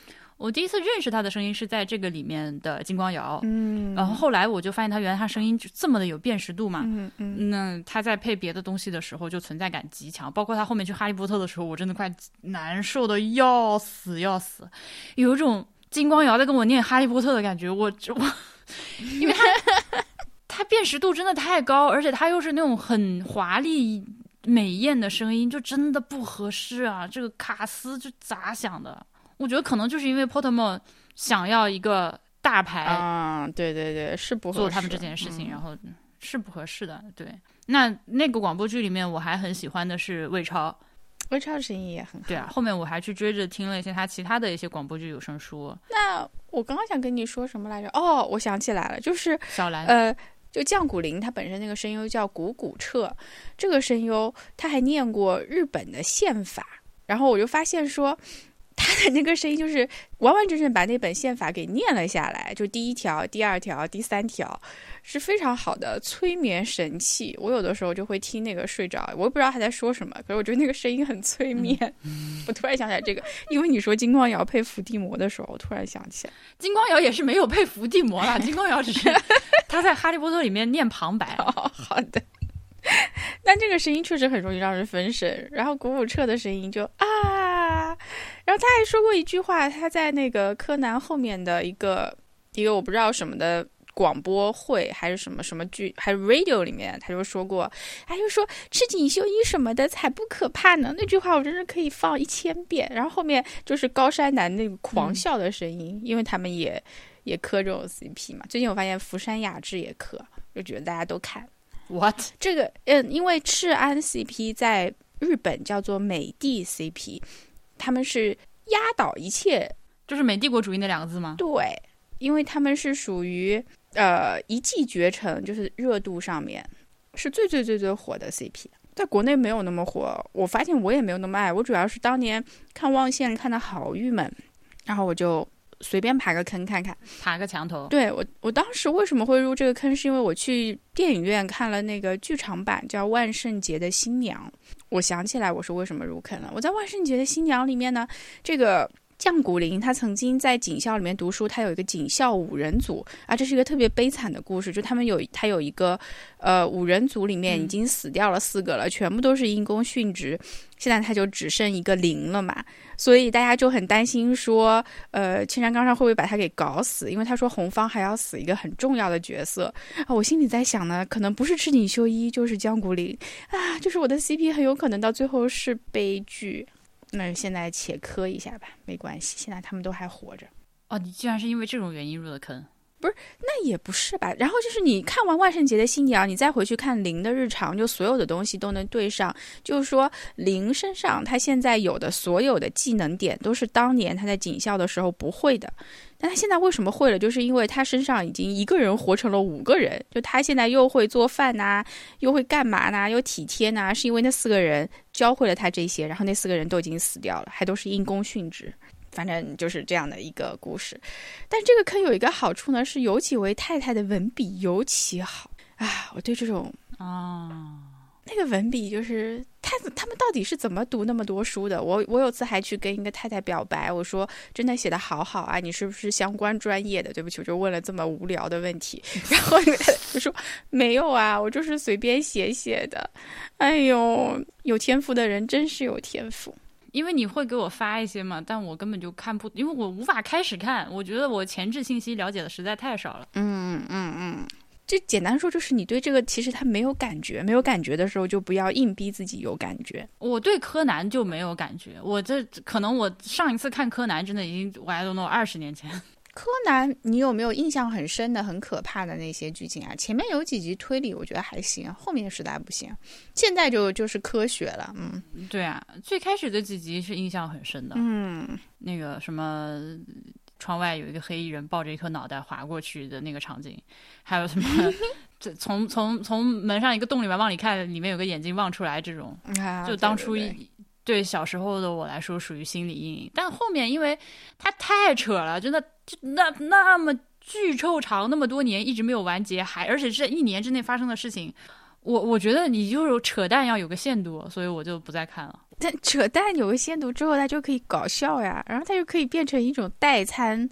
我第一次认识他的声音是在这个里面的金光瑶，嗯然后后来我就发现他原来他声音就这么的有辨识度嘛。嗯嗯，那他在配别的东西的时候就存在感极强，包括他后面去哈利波特的时候，我真的快难受的要死要死，有一种金光瑶在跟我念哈利波特的感觉。我我，因为他他辨识度真的太高，而且他又是那种很华丽美艳的声音，就真的不合适啊！这个卡斯就咋想的？我觉得可能就是因为 Pottermore 想要一个大牌，啊，对对对，是不合适做他们这件事情，嗯然后是不合适的。对，那那个广播剧里面，我还很喜欢的是魏超。魏超的声音也很好。对啊，后面我还去追着听了一些他其他的一些广播剧有声书，那我刚刚想跟你说什么来着？哦，我想起来了，就是小兰。呃，就降谷零，他本身那个声优叫谷谷彻，这个声优他还念过日本的宪法，然后我就发现说。他的那个声音就是完完整整把那本宪法给念了下来，就第一条、第二条、第三条，是非常好的催眠神器。我有的时候就会听那个睡着，我也不知道他在说什么，可是我觉得那个声音很催眠。我突然想起来这个，因为你说金光瑶配伏地魔的时候，我突然想起来。金光瑶也是没有配伏地魔啦，金光瑶只是 他在《哈利波特》里面念旁白。哦，好的。但这个声音确实很容易让人分神。然后古武彻的声音就啊，然后他还说过一句话，他在那个柯南后面的一个一个我不知道什么的。广播会还是什么什么剧，还是 radio 里面，他就说过，他就说赤井秀一什么的才不可怕呢。那句话我真是可以放一千遍。然后后面就是高山男那个狂笑的声音，因为他们也也磕这种 CP 嘛。最近我发现福山雅治也磕，就觉得大家都看。What 这个嗯，因为赤安 CP 在日本叫做美帝 CP，他们是压倒一切，就是美帝国主义那两个字吗？对，因为他们是属于。呃，一骑绝尘就是热度上面是最最最最火的 CP，在国内没有那么火。我发现我也没有那么爱，我主要是当年看望线看的好郁闷，然后我就随便爬个坑看看，爬个墙头。对我，我当时为什么会入这个坑，是因为我去电影院看了那个剧场版叫《万圣节的新娘》，我想起来我是为什么入坑了。我在《万圣节的新娘》里面呢，这个。降谷林他曾经在警校里面读书，他有一个警校五人组啊，这是一个特别悲惨的故事，就他们有他有一个呃五人组里面已经死掉了四个了，全部都是因公殉职，现在他就只剩一个零了嘛，所以大家就很担心说，呃，青山刚上会不会把他给搞死？因为他说红方还要死一个很重要的角色啊，我心里在想呢，可能不是赤井秀一就是江谷林啊，就是我的 CP 很有可能到最后是悲剧。那现在且磕一下吧，没关系，现在他们都还活着。哦，你居然是因为这种原因入的坑？不是，那也不是吧。然后就是你看完万圣节的新娘，你再回去看林的日常，就所有的东西都能对上。就是说，林身上他现在有的所有的技能点，都是当年他在警校的时候不会的。但他现在为什么会了？就是因为他身上已经一个人活成了五个人，就他现在又会做饭呐，又会干嘛呐，又体贴呐，是因为那四个人教会了他这些，然后那四个人都已经死掉了，还都是因公殉职。反正就是这样的一个故事。但这个坑有一个好处呢，是有几位太太的文笔尤其好啊！我对这种啊。那个文笔就是他他们到底是怎么读那么多书的？我我有次还去跟一个太太表白，我说真的写的好好啊，你是不是相关专业的？对不起，我就问了这么无聊的问题。然后那个太太就说没有啊，我就是随便写写的。哎呦，有天赋的人真是有天赋，因为你会给我发一些嘛，但我根本就看不，因为我无法开始看，我觉得我前置信息了解的实在太少了。嗯嗯嗯。就简单说，就是你对这个其实他没有感觉，没有感觉的时候，就不要硬逼自己有感觉。我对柯南就没有感觉，我这可能我上一次看柯南真的已经我还都弄二十年前。柯南，你有没有印象很深的、很可怕的那些剧情啊？前面有几集推理，我觉得还行，后面实在不行。现在就就是科学了，嗯，对啊，最开始的几集是印象很深的，嗯，那个什么。窗外有一个黑衣人抱着一颗脑袋划过去的那个场景，还有什么？这从从从门上一个洞里面往里看，里面有个眼睛望出来，这种就当初对小时候的我来说属于心理阴影。但后面因为它太扯了，真的就那那么巨臭长，那么多年一直没有完结，还而且是一年之内发生的事情，我我觉得你就是扯淡要有个限度，所以我就不再看了。但扯淡有个限度之后，它就可以搞笑呀，然后它就可以变成一种代餐，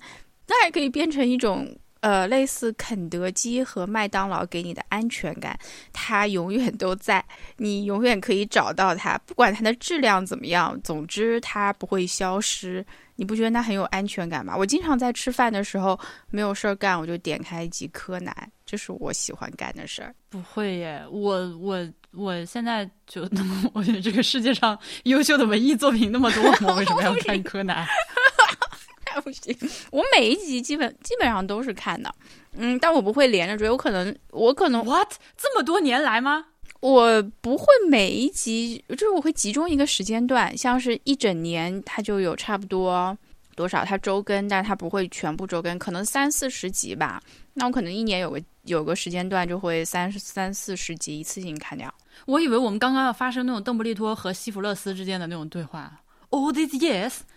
那还可以变成一种呃类似肯德基和麦当劳给你的安全感，它永远都在，你永远可以找到它，不管它的质量怎么样，总之它不会消失。你不觉得它很有安全感吗？我经常在吃饭的时候没有事儿干，我就点开一集柯南，这是我喜欢干的事儿。不会耶，我我。我现在就，我觉得这个世界上优秀的文艺作品那么多，我为什么要看柯南？不行，我每一集基本基本上都是看的，嗯，但我不会连着追，我可能我可能 what 这么多年来吗？我不会每一集，就是我会集中一个时间段，像是一整年，它就有差不多多少，它周更，但是它不会全部周更，可能三四十集吧。那我可能一年有个有个时间段就会三三四十集一次性看掉。我以为我们刚刚要发生那种邓布利多和西弗勒斯之间的那种对话。All these years，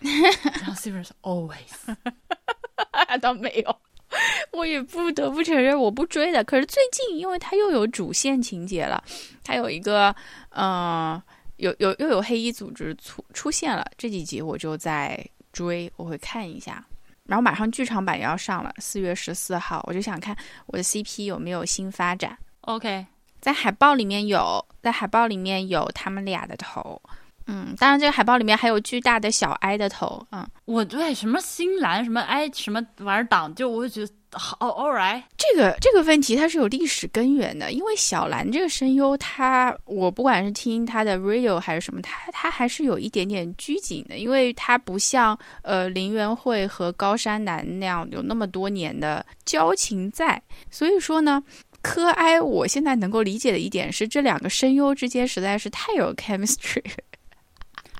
然后西弗勒斯 always，倒没有。我也不得不承认我不追的。可是最近，因为它又有主线情节了，它有一个嗯，有有又有黑衣组织出出现了，这几集我就在追，我会看一下。然后马上剧场版也要上了，四月十四号，我就想看我的 CP 有没有新发展。OK，在海报里面有，在海报里面有他们俩的头。嗯，当然，这个海报里面还有巨大的小哀的头。嗯，我对什么新兰什么哀什么玩意儿党，就我就觉得好 all right。这个这个问题它是有历史根源的，因为小兰这个声优，他我不管是听他的 radio 还是什么，他他还是有一点点拘谨的，因为他不像呃林元惠和高山南那样有那么多年的交情在，所以说呢。柯哀，我现在能够理解的一点是，这两个声优之间实在是太有 chemistry。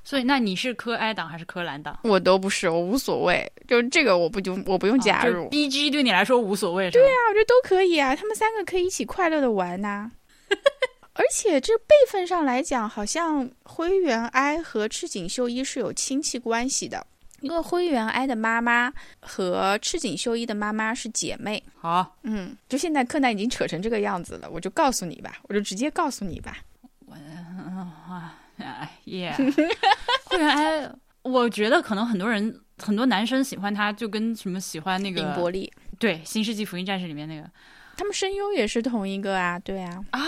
所以，那你是柯哀党还是柯蓝党？我都不是，我无所谓。就是这个，我不就我不用加入。B G 对你来说无所谓，对啊，我觉得都可以啊。他们三个可以一起快乐的玩呐。而且这辈分上来讲，好像灰原哀和赤井秀一是有亲戚关系的，因为灰原哀的妈妈和赤井秀一的妈妈是姐妹。好，嗯，就现在柯南已经扯成这个样子了，我就告诉你吧，我就直接告诉你吧。我啊。耶，会员 I，我觉得可能很多人很多男生喜欢他，就跟什么喜欢那个林伯利，对《新世纪福音战士》里面那个，他们声优也是同一个啊，对啊。啊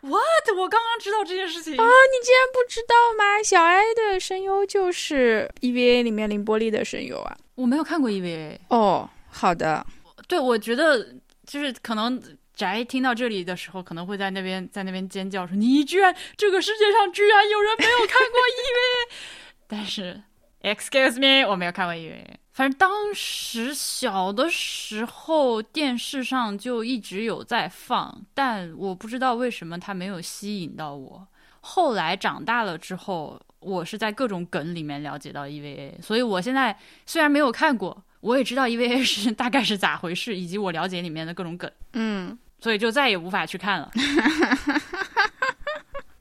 ，What？我刚刚知道这件事情。啊，你竟然不知道吗？小哀的声优就是 EVA 里面林伯利的声优啊，我没有看过 EVA 哦，好的，对，我觉得就是可能。宅听到这里的时候，可能会在那边在那边尖叫说：“你居然这个世界上居然有人没有看过 EVA？” 但是，excuse me，我没有看过 EVA。反正当时小的时候电视上就一直有在放，但我不知道为什么它没有吸引到我。后来长大了之后，我是在各种梗里面了解到 EVA，所以我现在虽然没有看过，我也知道 EVA 是大概是咋回事，以及我了解里面的各种梗。嗯。所以就再也无法去看了。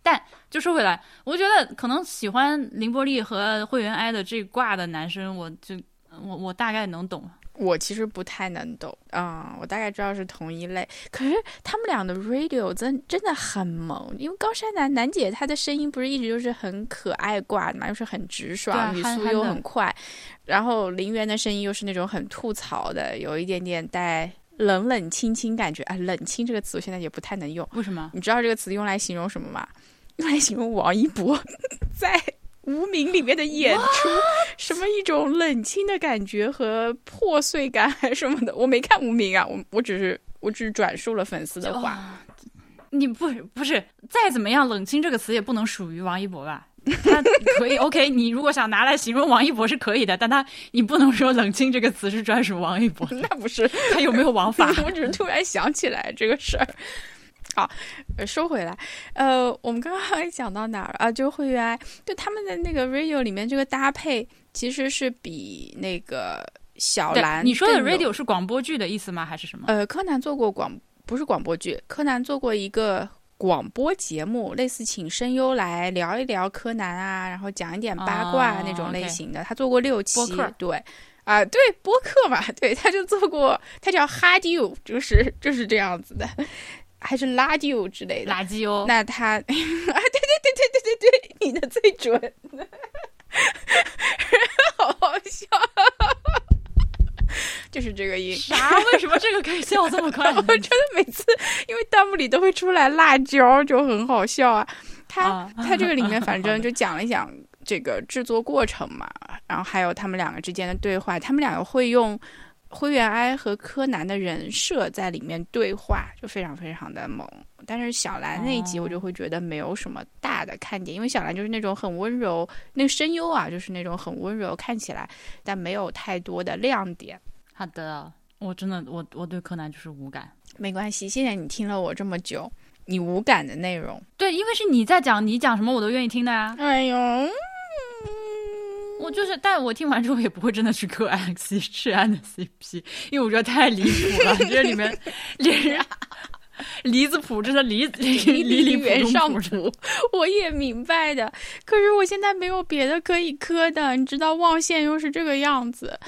但就说回来，我觉得可能喜欢林波丽和会员 I 的这挂的男生，我就我我大概能懂。我其实不太能懂啊，我大概知道是同一类。可是他们俩的 radio 真真的很萌，因为高山南南姐她的声音不是一直就是很可爱挂的嘛，又是很直爽，语速又很快。然后林园的声音又是那种很吐槽的，有一点点带。冷冷清清感觉啊，冷清这个词我现在也不太能用。为什么？你知道这个词用来形容什么吗？用来形容王一博 在《无名》里面的演出，什么一种冷清的感觉和破碎感还是什么的。我没看《无名》啊，我我只是我只是转述了粉丝的话。你不不是再怎么样，冷清这个词也不能属于王一博吧？他可以，OK。你如果想拿来形容王一博是可以的，但他你不能说“冷清”这个词是专属王一博。那不是他有没有王法？我只是突然想起来这个事儿。好，说回来，呃，我们刚刚讲到哪儿啊？就会员，就他们的那个 radio 里面这个搭配，其实是比那个小兰。你说的 radio 是广播剧的意思吗？还是什么？呃，柯南做过广，不是广播剧，柯南做过一个。广播节目类似请声优来聊一聊柯南啊，然后讲一点八卦那种类型的。他做过六期，对，啊，对，播客嘛，对，他就做过，他叫哈迪 o 就是就是这样子的，还是拉迪 o 之类的垃圾哦。那他 啊，对对对对对对对，你的最准，好好笑。就是这个音啥？为什么这个可以笑这么快？我真的每次因为弹幕里都会出来辣椒，就很好笑啊。他他这个里面 反正就讲了讲这个制作过程嘛，然后还有他们两个之间的对话。他们两个会用灰原哀和柯南的人设在里面对话，就非常非常的猛。但是小兰那一集我就会觉得没有什么大的看点，因为小兰就是那种很温柔，那个声优啊就是那种很温柔，看起来但没有太多的亮点。好的，我真的我我对柯南就是无感，没关系。谢谢你听了我这么久，你无感的内容，对，因为是你在讲，你讲什么我都愿意听的呀。哎呦，我就是，但我听完之后也不会真的去磕 X 赤安的 CP，因为我觉得太离谱了，这里面 连离子谱真的离离离离原上谱，我也明白的。可是我现在没有别的可以磕的，你知道望线又是这个样子。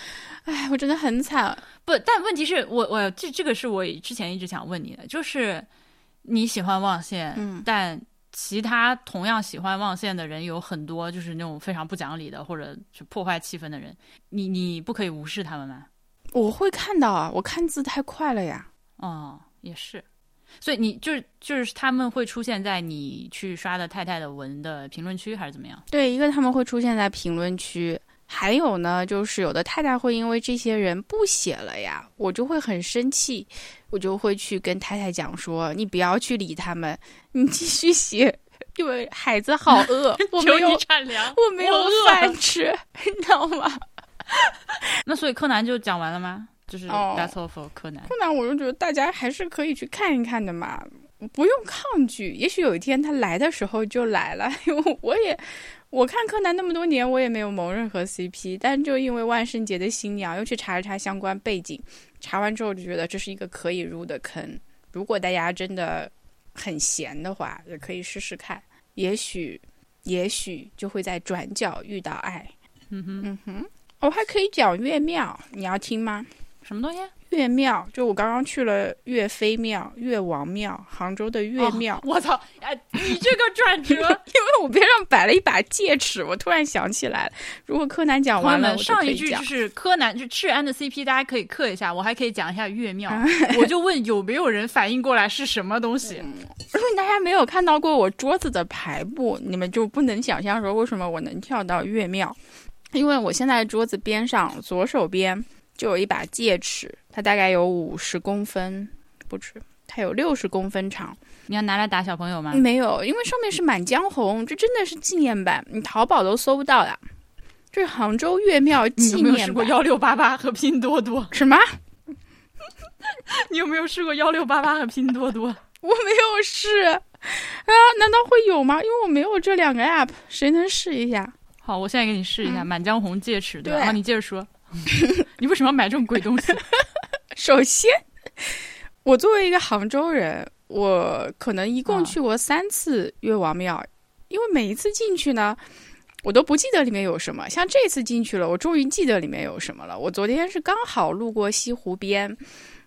哎，我真的很惨。不，但问题是我，我这这个是我之前一直想问你的，就是你喜欢望线，嗯，但其他同样喜欢望线的人有很多，就是那种非常不讲理的，或者是破坏气氛的人，你你不可以无视他们吗？我会看到啊，我看字太快了呀。哦，也是，所以你就是就是他们会出现在你去刷的太太的文的评论区，还是怎么样？对，一个他们会出现在评论区，还有呢，就是有的太太会因为这些人不写了呀，我就会很生气，我就会去跟太太讲说，你不要去理他们，你继续写，因为孩子好饿，我没有产粮，我没有饭吃，你知道吗？那所以柯南就讲完了吗？就是 That's all for 柯南。柯南，我就觉得大家还是可以去看一看的嘛，不用抗拒。也许有一天他来的时候就来了，因为我也我看柯南那么多年，我也没有谋任何 CP，但就因为万圣节的新娘，又去查了查相关背景，查完之后就觉得这是一个可以入的坑。如果大家真的很闲的话，也可以试试看，也许也许就会在转角遇到爱。嗯哼嗯哼，我还可以讲月庙，你要听吗？什么东西？岳庙，就我刚刚去了岳飞庙、岳王庙，杭州的岳庙。我操！哎，你这个转折，因为我边上摆了一把戒尺，我突然想起来了。如果柯南讲完了，上一句就是柯南，就赤安的 CP，大家可以刻一下。我还可以讲一下岳庙。我就问有没有人反应过来是什么东西？如果大家没有看到过我桌子的排布，你们就不能想象说为什么我能跳到岳庙，因为我现在桌子边上左手边。就有一把戒尺，它大概有五十公分，不止，它有六十公分长。你要拿来打小朋友吗？没有，因为上面是《满江红》，这真的是纪念版，你淘宝都搜不到的。这是杭州岳庙纪念版。你有没有试过幺六八八和拼多多？什么？你有没有试过幺六八八和拼多多？我没有试啊，难道会有吗？因为我没有这两个 app，谁能试一下？好，我现在给你试一下《满江红》戒尺，对吧？你接着说。你为什么要买这种鬼东西？首先，我作为一个杭州人，我可能一共去过三次岳王庙，因为每一次进去呢，我都不记得里面有什么。像这次进去了，我终于记得里面有什么了。我昨天是刚好路过西湖边，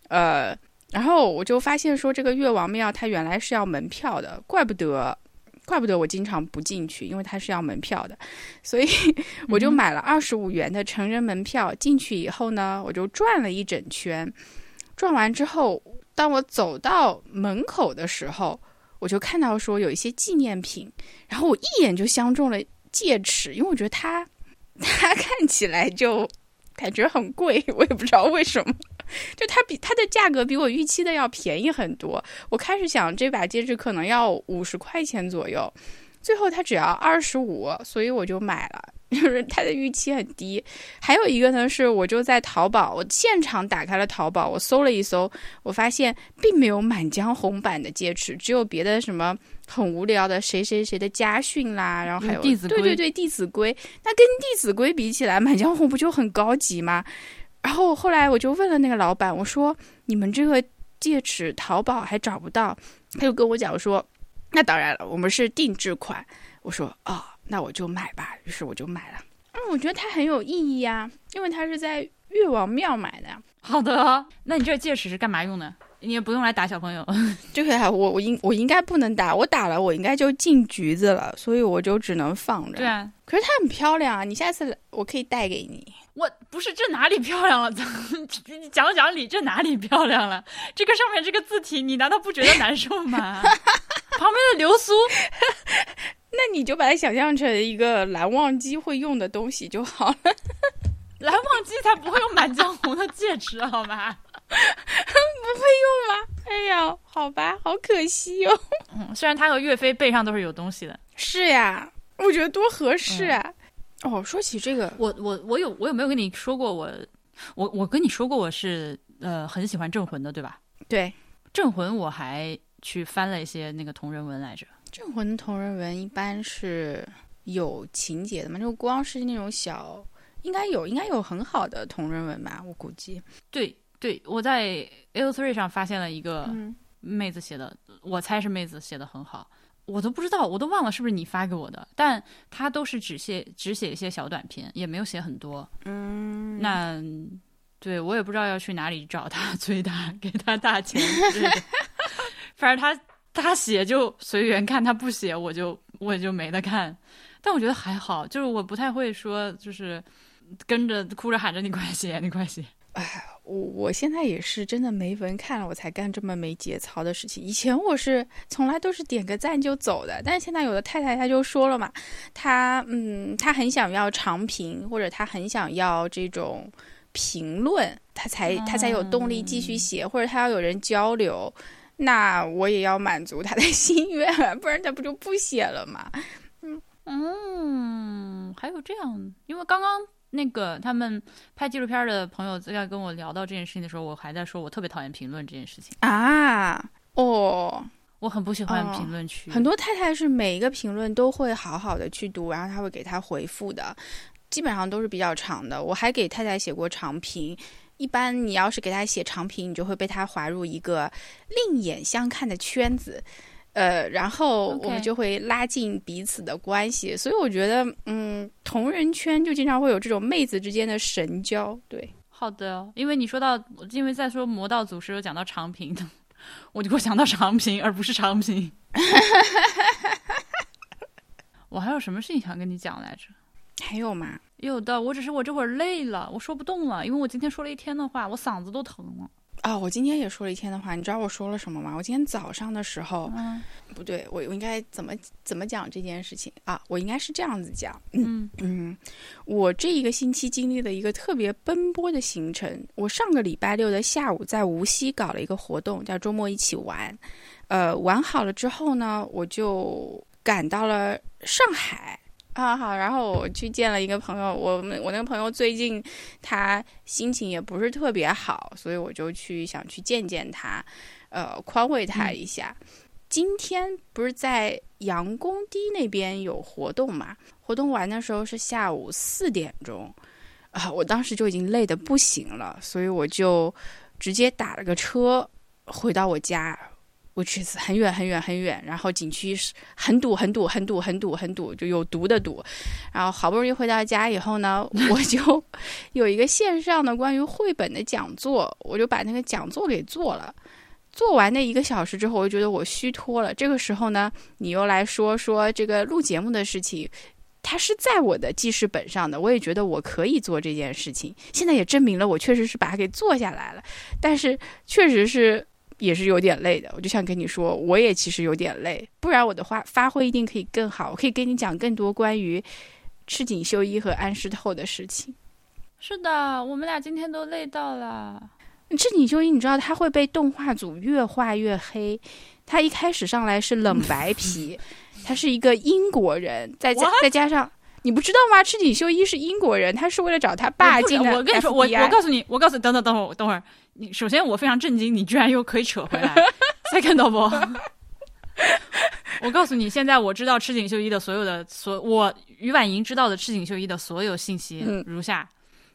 呃，然后我就发现说，这个岳王庙它原来是要门票的，怪不得。怪不得我经常不进去，因为它是要门票的，所以我就买了二十五元的成人门票。进去以后呢，我就转了一整圈，转完之后，当我走到门口的时候，我就看到说有一些纪念品，然后我一眼就相中了戒尺，因为我觉得它 它看起来就感觉很贵，我也不知道为什么。就它比它的价格比我预期的要便宜很多。我开始想这把戒指可能要五十块钱左右，最后它只要二十五，所以我就买了。就是它的预期很低。还有一个呢是，我就在淘宝，我现场打开了淘宝，我搜了一搜，我发现并没有满江红版的戒尺，只有别的什么很无聊的谁谁谁的家训啦，然后还有弟子规，对对对，弟子规。那跟弟子规比起来，满江红不就很高级吗？然后后来我就问了那个老板，我说：“你们这个戒尺淘宝还找不到？”他就跟我讲说：“那当然了，我们是定制款。”我说：“哦，那我就买吧。”于是我就买了。嗯，我觉得它很有意义啊，因为它是在越王庙买的。好的，那你这个戒尺是干嘛用的？你也不用来打小朋友。这个我我应我应该不能打，我打了我应该就进局子了，所以我就只能放着。对啊，可是它很漂亮啊，你下次我可以带给你。我不是这哪里漂亮了？你讲讲理，这哪里漂亮了？这个上面这个字体，你难道不觉得难受吗？旁边的流苏，那你就把它想象成一个蓝忘机会用的东西就好了。蓝忘机才不会用满江红的戒指，好吧？不会用吗？哎呀，好吧，好可惜哦。嗯，虽然他和岳飞背上都是有东西的。是呀，我觉得多合适啊。哦，说起这个，我我我有我有没有跟你说过我我我跟你说过我是呃很喜欢镇魂的对吧？对，镇魂我还去翻了一些那个同人文来着。镇魂同人文一般是有情节的嘛？就光是那种小，应该有应该有很好的同人文吧？我估计。对对，我在 L Three 上发现了一个妹子写的，我猜是妹子写的很好。我都不知道，我都忘了是不是你发给我的，但他都是只写只写一些小短篇，也没有写很多。嗯，那对我也不知道要去哪里找他 催他，给他大钱。反正他他写就随缘看，他不写我就我也就没得看。但我觉得还好，就是我不太会说，就是跟着哭着喊着你快写，你快写。哎，我我现在也是真的没文看了，我才干这么没节操的事情。以前我是从来都是点个赞就走的，但是现在有的太太她就说了嘛，她嗯，她很想要长评，或者她很想要这种评论，她才她才有动力继续写，或者她要有人交流，那我也要满足她的 心愿，不然她不就不写了嘛？嗯？嗯，还有这样，因为刚刚那个他们拍纪录片的朋友在跟我聊到这件事情的时候，我还在说我特别讨厌评论这件事情啊。哦，我很不喜欢评论区。很多太太是每一个评论都会好好的去读，然后他会给他回复的，基本上都是比较长的。我还给太太写过长评。一般你要是给他写长评，你就会被他划入一个另眼相看的圈子。呃，然后我们就会拉近彼此的关系，所以我觉得，嗯，同人圈就经常会有这种妹子之间的神交。对，好的，因为你说到，因为在说魔道祖师有讲到长平的，我就会想到长平，而不是长平。我还有什么事情想跟你讲来着？还有吗？有的，我只是我这会儿累了，我说不动了，因为我今天说了一天的话，我嗓子都疼了。啊，我今天也说了一天的话，你知道我说了什么吗？我今天早上的时候，嗯，不对，我我应该怎么怎么讲这件事情啊？我应该是这样子讲，嗯 嗯，我这一个星期经历了一个特别奔波的行程。我上个礼拜六的下午在无锡搞了一个活动，叫周末一起玩。呃，玩好了之后呢，我就赶到了上海。啊好，然后我去见了一个朋友，我们我那个朋友最近他心情也不是特别好，所以我就去想去见见他，呃，宽慰他一下。今天不是在杨公堤那边有活动嘛？活动完的时候是下午四点钟，啊，我当时就已经累得不行了，所以我就直接打了个车回到我家。我去，很远很远很远，然后景区是很堵很堵很堵很堵很堵，就有毒的堵。然后好不容易回到家以后呢，我就 有一个线上的关于绘本的讲座，我就把那个讲座给做了。做完那一个小时之后，我就觉得我虚脱了。这个时候呢，你又来说说这个录节目的事情，它是在我的记事本上的，我也觉得我可以做这件事情。现在也证明了我确实是把它给做下来了，但是确实是。也是有点累的，我就想跟你说，我也其实有点累，不然我的话发挥一定可以更好，我可以跟你讲更多关于赤井秀一和安室透的事情。是的，我们俩今天都累到了。赤井秀一，你知道他会被动画组越画越黑，他一开始上来是冷白皮，他是一个英国人，再加再加上你不知道吗？赤井秀一是英国人，他是为了找他爸进的。我跟你说，我我告诉你，我告诉你，等等等会儿，等会儿。你首先我非常震惊，你居然又可以扯回来。Second 不？我告诉你，现在我知道赤井秀一的所有的所，我于婉莹知道的赤井秀一的所有信息如下：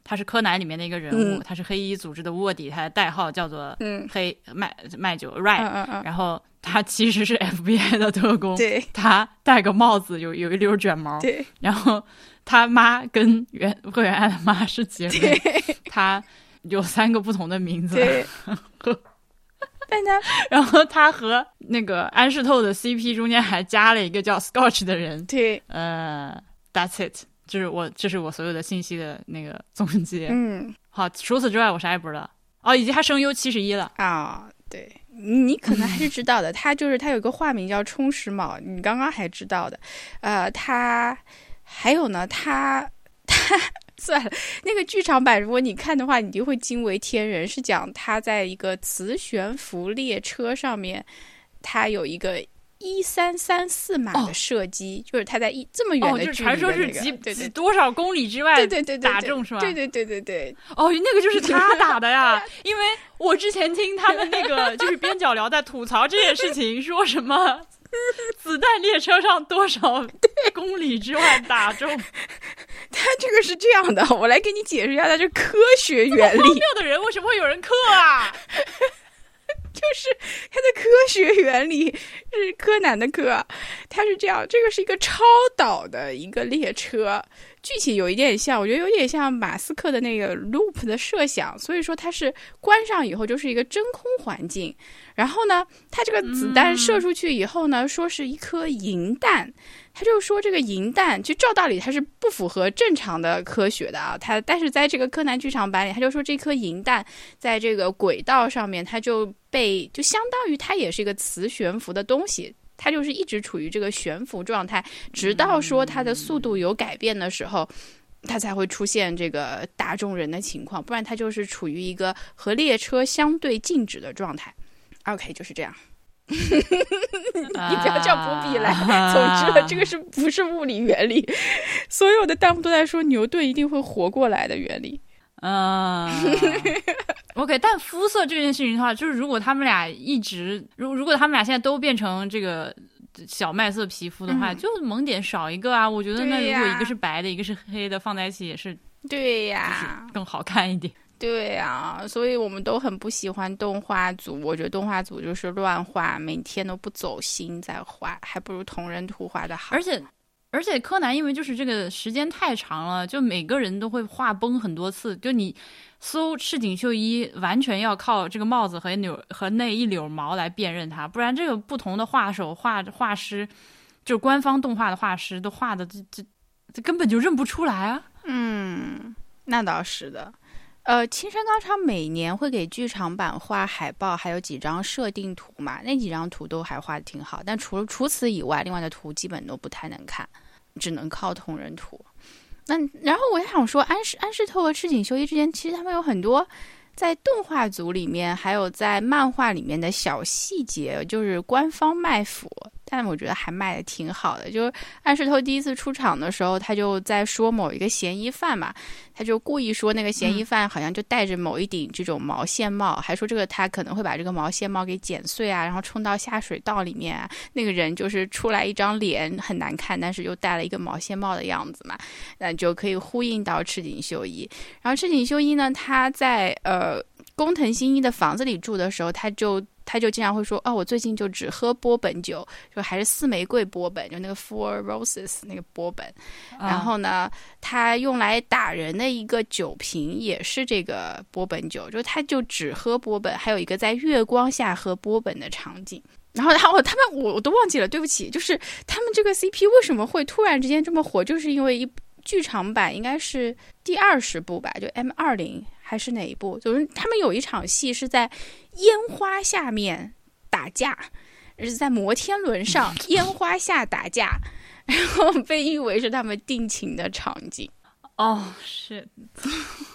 他是柯南里面的一个人物，他是黑衣组织的卧底，他的代号叫做黑麦麦酒 Right，然后他其实是 FBI 的特工，他戴个帽子，有有一溜卷毛，然后他妈跟原会员爱的妈是姐妹，他。有三个不同的名字，对，大家，然后他和那个安室透的 CP 中间还加了一个叫 Scotch 的人，对，呃，That's it，就是我，这是我所有的信息的那个总结。嗯，好，除此之外我啥也不知道。哦，以及他声优七十一了啊，对，你可能还是知道的，他就是他有个化名叫充实卯，你刚刚还知道的，呃，他还有呢，他他。算了，那个剧场版如果你看的话，你就会惊为天人。是讲他在一个磁悬浮列车上面，他有一个一三三四码的射击，就是他在一这么远的距离，传说是几几多少公里之外，对对对打中是吧？对对对对对。哦，那个就是他打的呀，因为我之前听他们那个就是边角聊在吐槽这件事情，说什么。子弹列车上多少公里之外打中？他这个是这样的，我来给你解释一下，它是科学原理。荒谬的人为什么会有人克啊？就是它的科学原理是柯南的柯，它是这样，这个是一个超导的一个列车。具体有一点像，我觉得有点像马斯克的那个 Loop 的设想，所以说它是关上以后就是一个真空环境。然后呢，它这个子弹射出去以后呢，说是一颗银弹，他就说这个银弹，就照道理它是不符合正常的科学的啊。他但是在这个柯南剧场版里，他就说这颗银弹在这个轨道上面，它就被就相当于它也是一个磁悬浮的东西，它就是一直处于这个悬浮状态，直到说它的速度有改变的时候，它才会出现这个打中人的情况，不然它就是处于一个和列车相对静止的状态。OK，就是这样。你不要叫不比来。总之，这个是不是物理原理？所有的弹幕都在说牛顿一定会活过来的原理。嗯，OK。但肤色这件事情的话，就是如果他们俩一直，如如果他们俩现在都变成这个小麦色皮肤的话，就萌点少一个啊。我觉得那如果一个是白的，一个是黑的，放在一起也是对呀，更好看一点。对啊，所以我们都很不喜欢动画组。我觉得动画组就是乱画，每天都不走心在画，还不如同人图画的好。而且，而且柯南因为就是这个时间太长了，就每个人都会画崩很多次。就你搜赤井秀一，完全要靠这个帽子和绺和那一绺毛来辨认他，不然这个不同的画手画画师，就官方动画的画师都画的这这这根本就认不出来啊。嗯，那倒是的。呃，青山刚昌每年会给剧场版画海报，还有几张设定图嘛？那几张图都还画的挺好，但除了除此以外，另外的图基本都不太能看，只能靠同人图。那然后我也想说，安室安室透和赤井秀一之间，其实他们有很多在动画组里面，还有在漫画里面的小细节，就是官方卖腐。但我觉得还卖的挺好的。就是安石头第一次出场的时候，他就在说某一个嫌疑犯嘛，他就故意说那个嫌疑犯好像就戴着某一顶这种毛线帽，还说这个他可能会把这个毛线帽给剪碎啊，然后冲到下水道里面啊。那个人就是出来一张脸很难看，但是又戴了一个毛线帽的样子嘛，那就可以呼应到赤井秀一。然后赤井秀一呢，他在呃工藤新一的房子里住的时候，他就。他就经常会说：“哦，我最近就只喝波本酒，就还是四玫瑰波本，就那个 Four Roses 那个波本。然后呢，他用来打人的一个酒瓶也是这个波本酒，就他就只喝波本。还有一个在月光下喝波本的场景。然后，然后他们我我都忘记了，对不起。就是他们这个 CP 为什么会突然之间这么火，就是因为一剧场版应该是第二十部吧，就 M 二零。”还是哪一部？就是他们有一场戏是在烟花下面打架，是在摩天轮上 烟花下打架，然后被誉为是他们定情的场景。哦，是。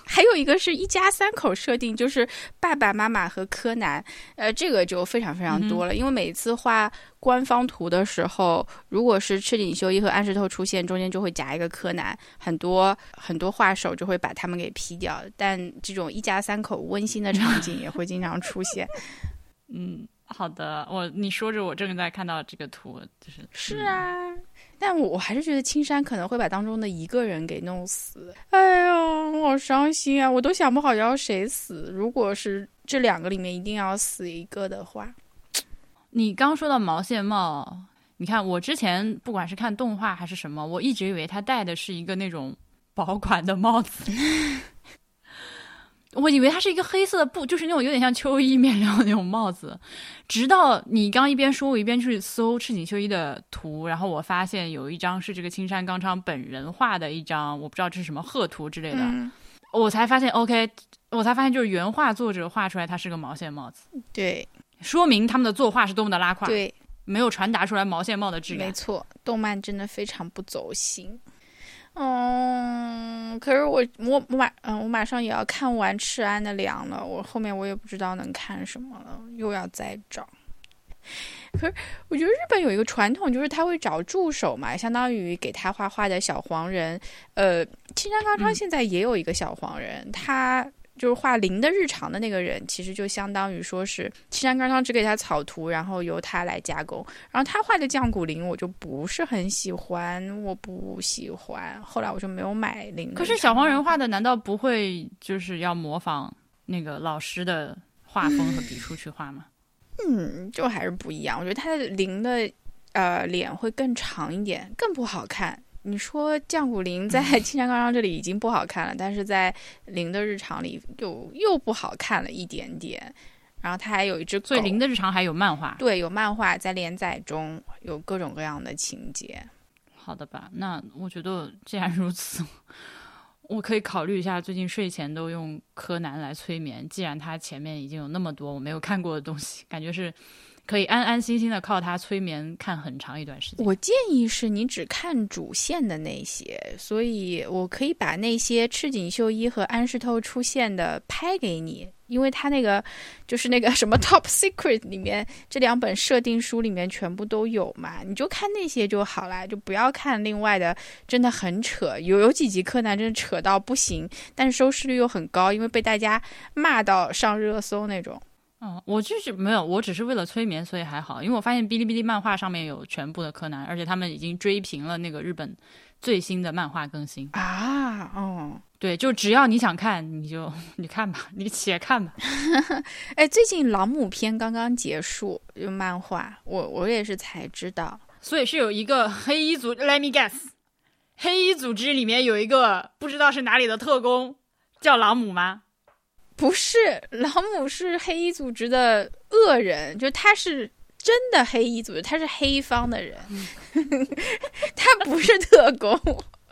还有一个是一家三口设定，就是爸爸妈妈和柯南。呃，这个就非常非常多了，因为每次画官方图的时候，如果是赤井秀一和安室透出现，中间就会夹一个柯南，很多很多画手就会把他们给 P 掉。但这种一家三口温馨的场景也会经常出现。嗯，好的，我你说着，我正在看到这个图，就是是啊。但我我还是觉得青山可能会把当中的一个人给弄死。哎呦，好伤心啊！我都想不好要谁死。如果是这两个里面一定要死一个的话，你刚说到毛线帽，你看我之前不管是看动画还是什么，我一直以为他戴的是一个那种保管的帽子。我以为它是一个黑色的布，就是那种有点像秋衣面 料的那种帽子。直到你刚一边说，我一边去搜赤井秀一的图，然后我发现有一张是这个青山刚昌本人画的一张，我不知道这是什么贺图之类的，我才发现 OK，我才发现就是原画作者画出来它是个毛线帽子。对，说明他们的作画是多么的拉胯，对，没有传达出来毛线帽的质感。没错，动漫真的非常不走心。嗯，可是我我我马嗯我马上也要看完赤安的凉了，我后面我也不知道能看什么了，又要再找。可是我觉得日本有一个传统，就是他会找助手嘛，相当于给他画画的小黄人。呃，青山刚昌现在也有一个小黄人，他。就是画零的日常的那个人，其实就相当于说是青山刚昌只给他草图，然后由他来加工。然后他画的降骨灵，我就不是很喜欢，我不喜欢。后来我就没有买零。可是小黄人画的难道不会就是要模仿那个老师的画风和笔触去画吗？嗯，就还是不一样。我觉得他的零的呃脸会更长一点，更不好看。你说降谷零在青山刚昌这里已经不好看了，但是在零的日常里又又不好看了一点点。然后他还有一只狗，所以零的日常还有漫画，对，有漫画在连载中，有各种各样的情节。好的吧，那我觉得既然如此，我可以考虑一下最近睡前都用柯南来催眠。既然他前面已经有那么多我没有看过的东西，感觉是可以安安心心的靠它催眠看很长一段时间。我建议是你只看主线的那些，所以我可以把那些赤井秀一和安室透出现的拍给你。因为他那个就是那个什么 Top Secret 里面这两本设定书里面全部都有嘛，你就看那些就好啦，就不要看另外的，真的很扯。有有几集柯南真的扯到不行，但是收视率又很高，因为被大家骂到上热搜那种。哦，我就是没有，我只是为了催眠，所以还好。因为我发现哔哩哔哩漫画上面有全部的柯南，而且他们已经追平了那个日本最新的漫画更新啊。哦。对，就只要你想看，你就你看吧，你且看吧。哎，最近《朗姆篇》刚刚结束，就漫画，我我也是才知道。所以是有一个黑衣组，Let me guess，黑衣组织里面有一个不知道是哪里的特工，叫朗姆吗？不是，朗姆是黑衣组织的恶人，就他是真的黑衣组织，他是黑方的人，他不是特工。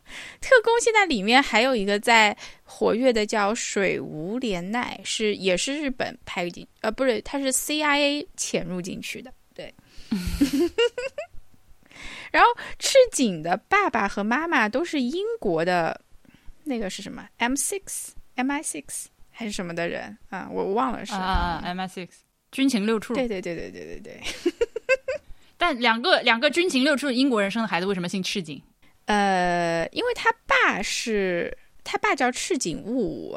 特工现在里面还有一个在活跃的叫水无怜奈，是也是日本派进，呃，不是，他是 CIA 潜入进去的，对。然后赤井的爸爸和妈妈都是英国的，那个是什么 M six M I six 还是什么的人啊？我忘了是啊 M I six 军情六处，对对对对对对对。但两个两个军情六处英国人生的孩子为什么姓赤井？呃，因为他爸是他爸叫赤井悟武，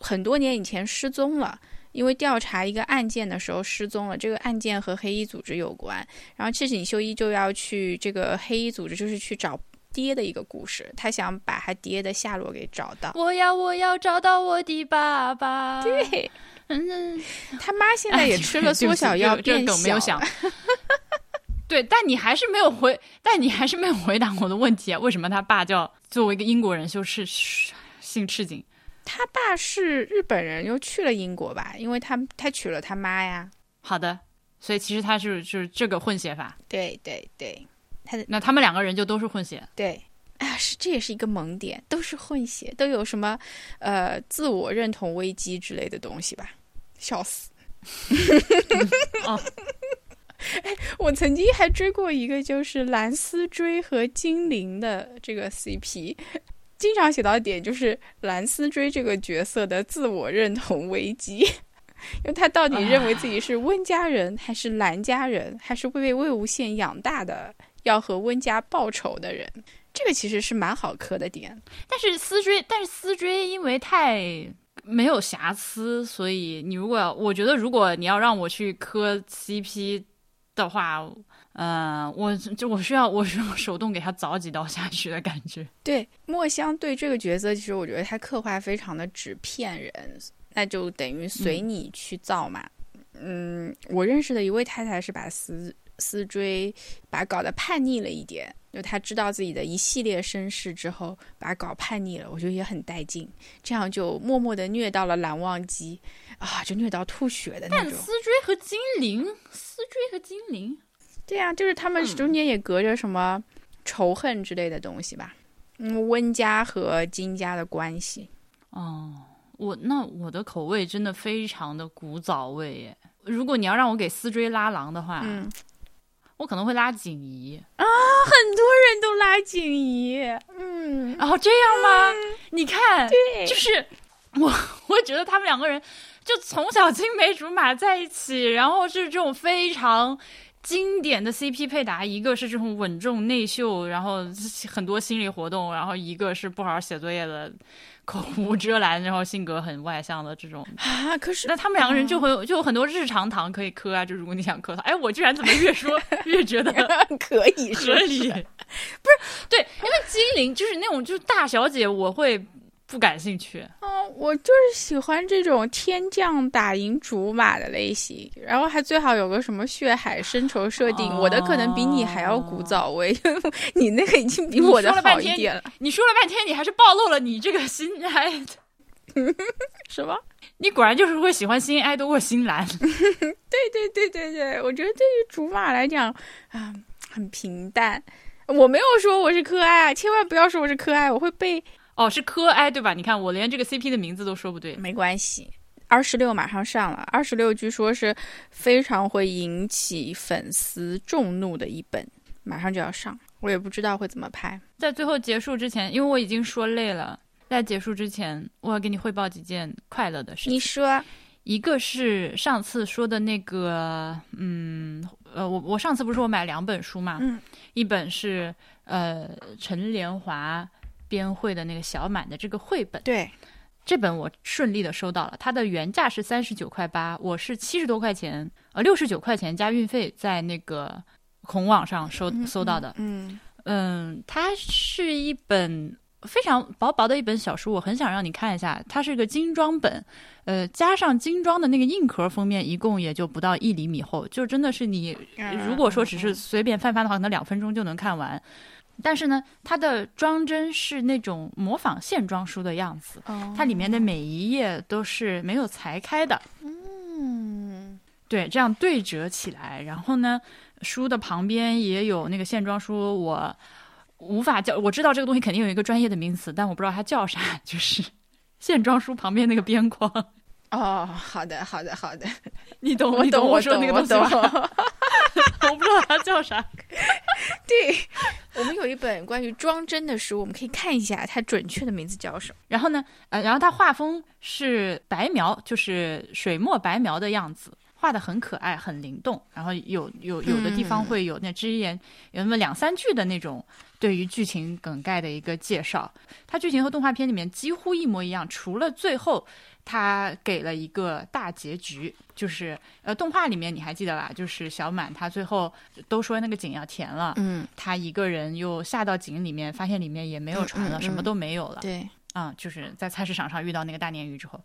很多年以前失踪了，因为调查一个案件的时候失踪了。这个案件和黑衣组织有关，然后赤井秀一就要去这个黑衣组织，就是去找爹的一个故事。他想把他爹的下落给找到。我要我要找到我的爸爸。对，嗯，他妈现在也吃了缩小药变小。对，但你还是没有回，但你还是没有回答我的问题啊！为什么他爸叫作为一个英国人就是姓赤井？他爸是日本人，又去了英国吧？因为他他娶了他妈呀。好的，所以其实他是就是这个混血法。对对对，他的那他们两个人就都是混血。对，啊，是这也是一个萌点，都是混血，都有什么呃自我认同危机之类的东西吧？笑死。哦。哎，我曾经还追过一个，就是蓝丝追和精灵的这个 CP，经常写到点就是蓝丝追这个角色的自我认同危机，因为他到底认为自己是温家人还是蓝家人，还是被魏无羡养大的，要和温家报仇的人，这个其实是蛮好磕的点。但是思追，但是思追因为太没有瑕疵，所以你如果我觉得如果你要让我去磕 CP。的话，嗯，我就我需要我需要手动给他凿几刀下去的感觉。对，墨香对这个角色，其实我觉得他刻画非常的纸片人，那就等于随你去造嘛。嗯，我认识的一位太太是把丝丝追把搞得叛逆了一点，就他知道自己的一系列身世之后，把搞叛逆了，我觉得也很带劲。这样就默默的虐到了蓝忘机。啊，就虐到吐血的那种。但思追和精灵，思追和精灵，对呀，就是他们中间也隔着什么仇恨之类的东西吧？嗯，温家和金家的关系。哦，我那我的口味真的非常的古早味耶。如果你要让我给思追拉郎的话，嗯，我可能会拉锦怡啊，很多人都拉锦怡，嗯，哦，这样吗？你看，对，就是 我，我觉得他们两个人。就从小青梅竹马在一起，然后是这种非常经典的 CP 配搭，一个是这种稳重内秀，然后很多心理活动，然后一个是不好好写作业的，口无遮拦，然后性格很外向的这种啊。可是那他们两个人就会有就有很多日常糖可以磕啊。就如果你想磕他，哎，我居然怎么越说 越觉得 可以合理？不是对，因为精灵就是那种就是大小姐，我会。不感兴趣。嗯，我就是喜欢这种天降打赢竹马的类型，然后还最好有个什么血海深仇设定。我的可能比你还要古早味，你 那个已经比我的好一点了。你说了半天，你还是暴露了你这个心爱的 什么？你果然就是会喜欢心爱多过心蓝。对对对对对，我觉得对于竹马来讲啊，很平淡。我没有说我是柯哀啊，千万不要说我是柯爱，我会被哦，是柯哀对吧？你看我连这个 CP 的名字都说不对。没关系。二十六马上上了，二十六据说是非常会引起粉丝众怒的一本，马上就要上，我也不知道会怎么拍。在最后结束之前，因为我已经说累了，在结束之前，我要给你汇报几件快乐的事情。你说，一个是上次说的那个，嗯，呃，我我上次不是说我买两本书嘛，嗯，一本是呃陈连华编绘的那个小满的这个绘本，对，这本我顺利的收到了，它的原价是三十九块八，我是七十多块钱，呃，六十九块钱加运费，在那个孔网上收搜到的。嗯嗯，它是一本非常薄薄的一本小书，我很想让你看一下，它是个精装本，呃，加上精装的那个硬壳封面，一共也就不到一厘米厚，就真的是你如果说只是随便翻翻的话，可能两分钟就能看完。但是呢，它的装帧是那种模仿线装书的样子，哦。它里面的每一页都是没有裁开的，嗯。对，这样对折起来。然后呢，书的旁边也有那个线装书，我无法叫，我知道这个东西肯定有一个专业的名词，但我不知道它叫啥，就是线装书旁边那个边框，哦，好的好的好的，你懂我你我说懂我懂我那个东西吧？懂。我不知道它叫啥。对，我们有一本关于装帧的书，我们可以看一下它准确的名字叫什么。然后呢，呃，然后它画风是白描，就是水墨白描的样子，画的很可爱，很灵动。然后有有有的地方嗯会有那只言有那么两三句的那种对于剧情梗概的一个介绍。它剧情和动画片里面几乎一模一样，除了最后它给了一个大结局，就是呃，动画里面你还记得吧？就是小满他最后都说那个井要填了。嗯，他一个人又下到井里面，发现里面也没有船了，嗯嗯什么都没有了。对，啊、就是在菜市场上遇到那个大鲶鱼之后，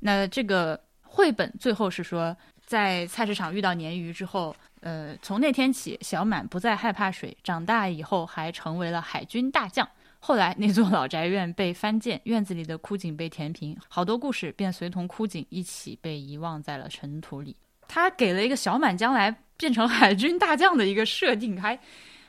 那这个绘本最后是说，在菜市场遇到鲶鱼之后，呃，从那天起，小满不再害怕水，长大以后还成为了海军大将。后来那座老宅院被翻建，院子里的枯井被填平，好多故事便随同枯井一起被遗忘在了尘土里。他给了一个小满将来变成海军大将的一个设定，还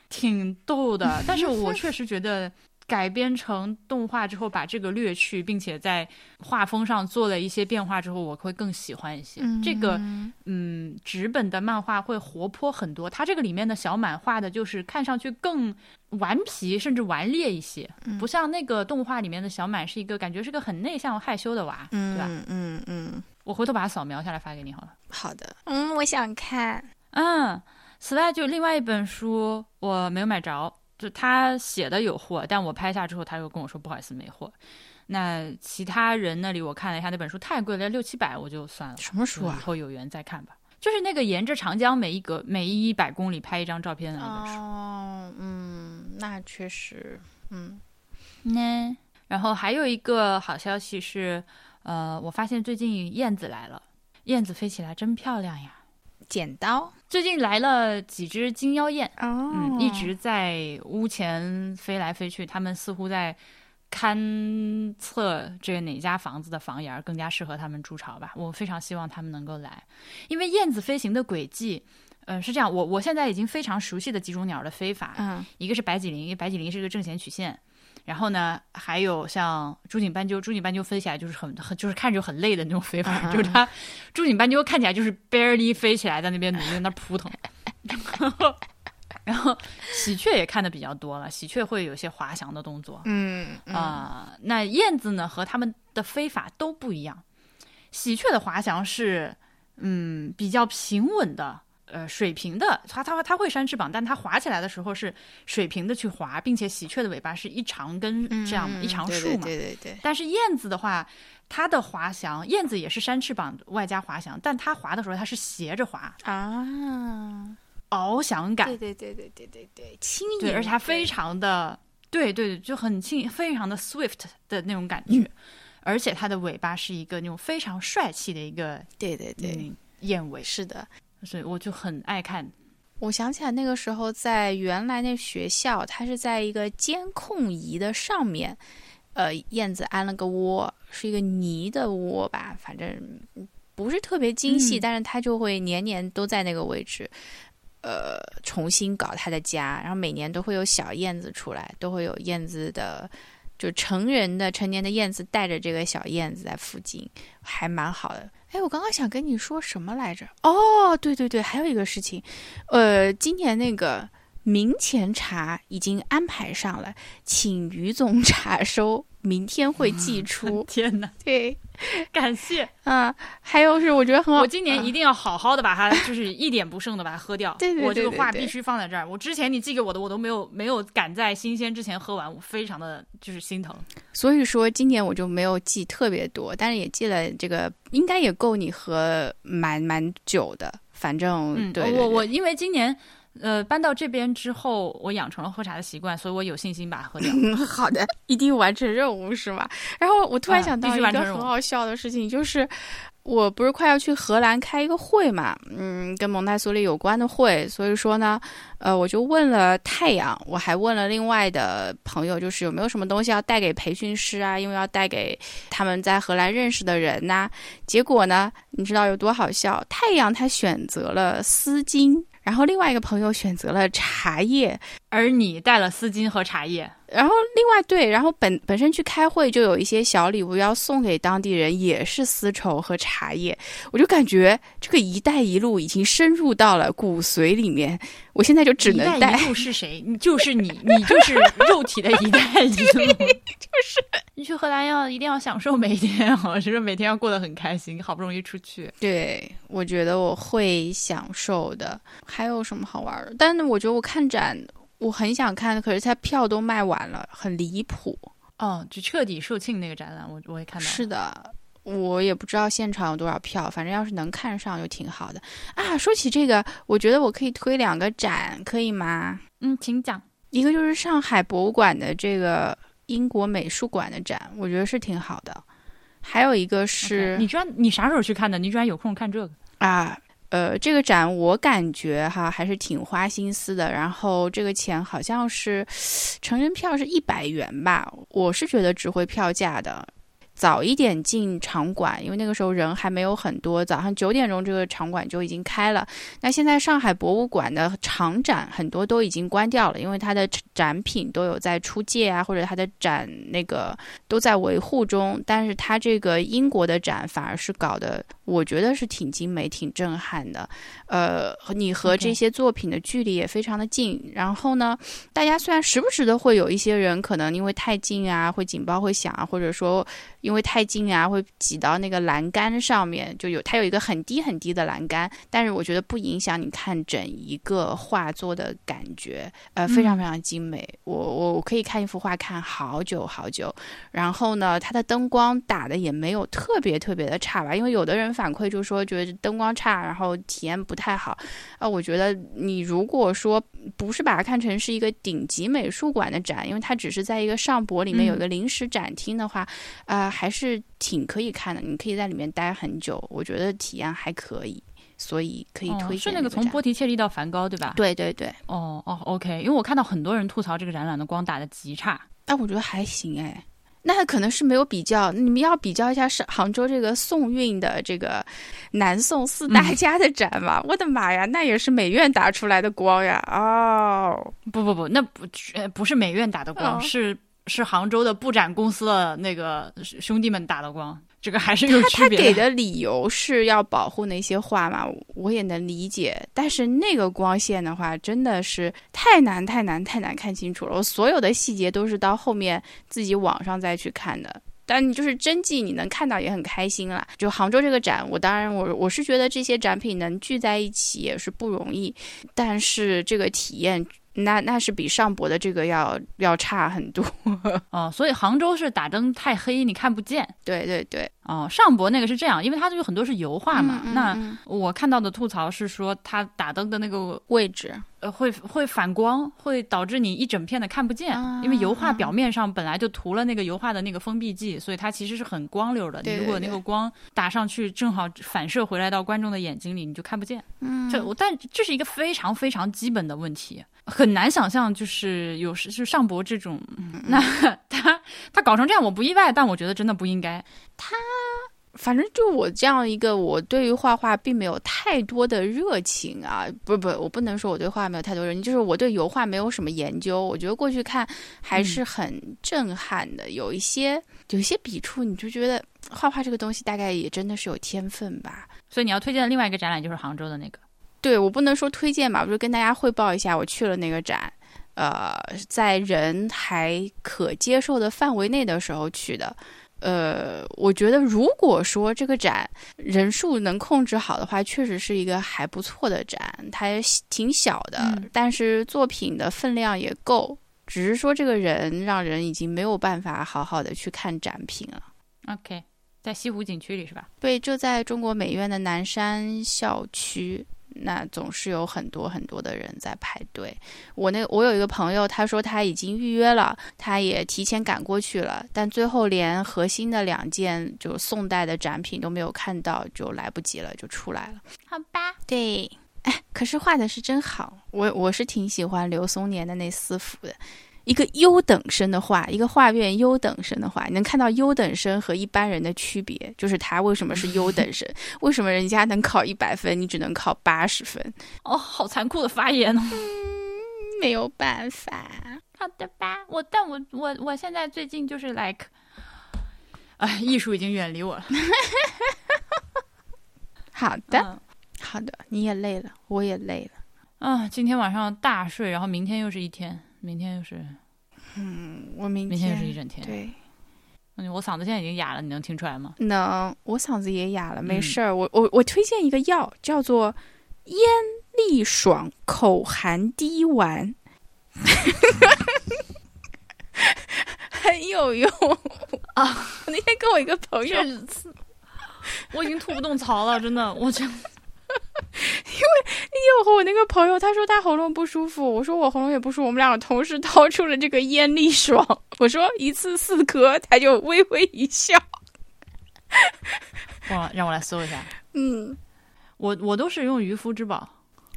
挺逗的。但是我确实觉得改编成动画之后，把这个略去，并且在画风上做了一些变化之后，我会更喜欢一些。这个嗯，纸本的漫画会活泼很多。它这个里面的小满画的就是看上去更顽皮，甚至顽劣一些，不像那个动画里面的小满是一个感觉是个很内向害羞的娃，对吧？嗯嗯嗯，我回头把它扫描下来发给你好了。好的，嗯，我想看。嗯，此外就另外一本书我没有买着，就他写的有货，但我拍下之后他又跟我说不好意思没货。那其他人那里我看了一下，那本书太贵了，六七百我就算了。什么书啊以啊？后有缘再看吧。就是那个沿着长江每一格每一百公里拍一张照片的那本书。哦，嗯，那确实，嗯，那、然后还有一个好消息是，呃，我发现最近燕子来了，燕子飞起来真漂亮呀。剪刀。最近来了几只金腰燕，哦嗯，一直在屋前飞来飞去，它们似乎在勘测这个哪家房子的房檐儿更加适合他们筑巢吧。我非常希望他们能够来，因为燕子飞行的轨迹，嗯，是这样，我我现在已经非常熟悉的几种鸟的飞法，嗯一个是白脊灵，因为白脊灵是个正弦曲线。然后呢，还有像朱颈斑鸠，朱颈斑鸠飞起来就是很很就是看着就很累的那种飞法，就是它朱颈斑鸠看起来就是 barely 飞起来，在那边努力在那扑腾。然后，然后喜鹊也看的比较多了，喜鹊会有些滑翔的动作嗯啊、那燕子呢和它们的飞法都不一样，喜鹊的滑翔是嗯比较平稳的。呃，水平的，它它它会扇翅膀，但它滑起来的时候是水平的去滑，并且喜鹊的尾巴是一长根这样、一长竖嘛。对对对但是燕子的话，它的滑翔，燕子也是扇翅膀外加滑翔，但它滑的时候它是斜着滑，啊，翱翔感，对对对对对对对，轻盈，而且它非常的，对对对，就很轻，非常的 swift 的那种感觉，而且它的尾巴是一个那种非常帅气的一个对对对，燕尾，是的。所以我就很爱看。我想起来那个时候，在原来那学校，它是在一个监控仪的上面，呃，燕子安了个窝，是一个泥的窝吧，反正不是特别精细，但是它就会年年都在那个位置。呃重新搞他的家，然后每年都会有小燕子出来，都会有燕子的。就成人的成年的燕子带着这个小燕子在附近，还蛮好的。哎，我刚刚想跟你说什么来着？哦，对对对，还有一个事情，呃，今年那个明前茶已经安排上了，请于总查收。明天会寄出。天哪！对，感谢啊！还有是，我觉得很好。我今年一定要好好的把它，就是一点不剩的把它喝掉。对对对，我这个话必须放在这儿。我之前你寄给我的，我都没有没有赶在新鲜之前喝完，我非常的就是心疼。所以说今年我就没有寄特别多，但是也寄了这个，应该也够你喝蛮蛮久的。反正对我我因为今年。呃，搬到这边之后，我养成了喝茶的习惯，所以我有信心把它喝掉。好的，一定完成任务是吧？然后我突然想到一个很好笑的事情，就是我不是快要去荷兰开一个会嘛，嗯，跟蒙台梭利有关的会，所以说呢，呃，我就问了太阳，我还问了另外的朋友，就是有没有什么东西要带给培训师啊，因为要带给他们在荷兰认识的人呐。结果呢，你知道有多好笑？太阳他选择了丝巾。然后另外一个朋友选择了茶叶，而你带了丝巾和茶叶。然后另外对，然后本本身去开会就有一些小礼物要送给当地人，也是丝绸和茶叶。我就感觉这个“一带一路”已经深入到了骨髓里面。我现在就只能带。一路是谁？你就是你，你就是肉体的一带一路。就是 你去荷兰要一定要享受每一天，我就是每天要过得很开心。好不容易出去，对我觉得我会享受的。还有什么好玩的？但是我觉得我看展。我很想看，可是它票都卖完了，很离谱。哦，就彻底售罄那个展览，我我也看到。是的，我也不知道现场有多少票，反正要是能看上就挺好的啊。说起这个，我觉得我可以推两个展，可以吗？嗯，请讲。一个就是上海博物馆的这个英国美术馆的展，我觉得是挺好的。还有一个是，你居然你啥时候去看的？你居然有空看这个啊？呃，这个展我感觉哈还是挺花心思的，然后这个钱好像是成人票是一百元吧，我是觉得值回票价的。早一点进场馆，因为那个时候人还没有很多。早上九点钟，这个场馆就已经开了。那现在上海博物馆的长展很多都已经关掉了，因为它的展品都有在出借啊，或者它的展那个都在维护中。但是它这个英国的展反而是搞得，我觉得是挺精美、挺震撼的。呃，你和这些作品的距离也非常的近。然后呢，大家虽然时不时的会有一些人可能因为太近啊，会警报会响啊，或者说。因为太近啊，会挤到那个栏杆上面，就有它有一个很低很低的栏杆，但是我觉得不影响你看整一个画作的感觉，呃，非常非常精美。我我我可以看一幅画看好久好久。然后呢，它的灯光打的也没有特别特别的差吧，因为有的人反馈就说觉得灯光差，然后体验不太好。啊，我觉得你如果说不是把它看成是一个顶级美术馆的展，因为它只是在一个上博里面有一个临时展厅的话，啊。还是挺可以看的，你可以在里面待很久，我觉得体验还可以，所以可以推荐。是那个从波提切利到梵高，对吧？对对对。哦哦，OK，因为我看到很多人吐槽这个展览的光打的极差，哎，我觉得还行哎。那可能是没有比较，你们要比较一下是杭州这个宋韵的这个南宋四大家的展吧？我的妈呀，那也是美院打出来的光呀！哦，不不不，那不不是美院打的光，是。是杭州的布展公司的那个兄弟们打的光，这个还是有区别。他给的理由是要保护那些画嘛，我也能理解。但是那个光线的话，真的是太难太难太难看清楚了。我所有的细节都是到后面自己网上再去看的。但你就是真迹，你能看到也很开心啦。就杭州这个展，我当然我我是觉得这些展品能聚在一起也是不容易，但是这个体验。那那是比上博的这个要要差很多 哦，所以杭州是打灯太黑，你看不见。对对对，哦，上博那个是这样，因为它有很多是油画嘛。那我看到的吐槽是说，它打灯的那个位置，呃，会会反光，会导致你一整片的看不见。因为油画表面上本来就涂了那个油画的那个封闭剂，所以它其实是很光溜的。你如果那个光打上去，正好反射回来到观众的眼睛里，你就看不见。嗯，这但这是一个非常非常基本的问题。很难想象，就是有时就上博这种，那 他他搞成这样，我不意外，但我觉得真的不应该。他反正就我这样一个，我对于画画并没有太多的热情啊，不不，我不能说我对画没有太多热情，就是我对油画没有什么研究。我觉得过去看还是很震撼的，有一些有一些笔触，你就觉得画画这个东西大概也真的是有天分吧。所以你要推荐的另外一个展览就是杭州的那个。对我不能说推荐吧，我就跟大家汇报一下，我去了那个展，呃，在人还可接受的范围内的时候去的。呃，我觉得如果说这个展人数能控制好的话，确实是一个还不错的展。它挺小的，但是作品的分量也够。只是说这个人让人已经没有办法好好的去看展品了。OK，在西湖景区里是吧？对，就在中国美院的南山校区。那总是有很多很多的人在排队。我那我有一个朋友，他说他已经预约了，他也提前赶过去了，但最后连核心的两件就宋代的展品都没有看到，就来不及了，就出来了。好吧，对，哎，可是画的是真好，我我是挺喜欢刘松年的那四幅的。一个优等生的画，一个画院优等生的画，你能看到优等生和一般人的区别，就是他为什么是优等生，为什么人家能考一百分，你只能考八十分？哦，好残酷的发言哦！没有办法，好的吧，我但我我我现在最近就是 like，哎，艺术已经远离我了。好的，好的，你也累了，我也累了。啊，今天晚上大睡，然后明天又是一天。明天又是，嗯，我明明天又是一整天。对，嗯，我嗓子现在已经哑了，你能听出来吗？能，我嗓子也哑了，没事儿。我我我推荐一个药，叫做咽利爽口含滴丸，很有用啊！我那天跟我一个朋友，我已经吐不动槽了，真的，我真。因为那天我和我那个朋友，他说他喉咙不舒服，我说我喉咙也不舒服，我们两个同时掏出了这个咽利爽，我说一次四颗，他就微微一笑。哇，让我来搜一下。嗯，我我都是用渔夫之宝。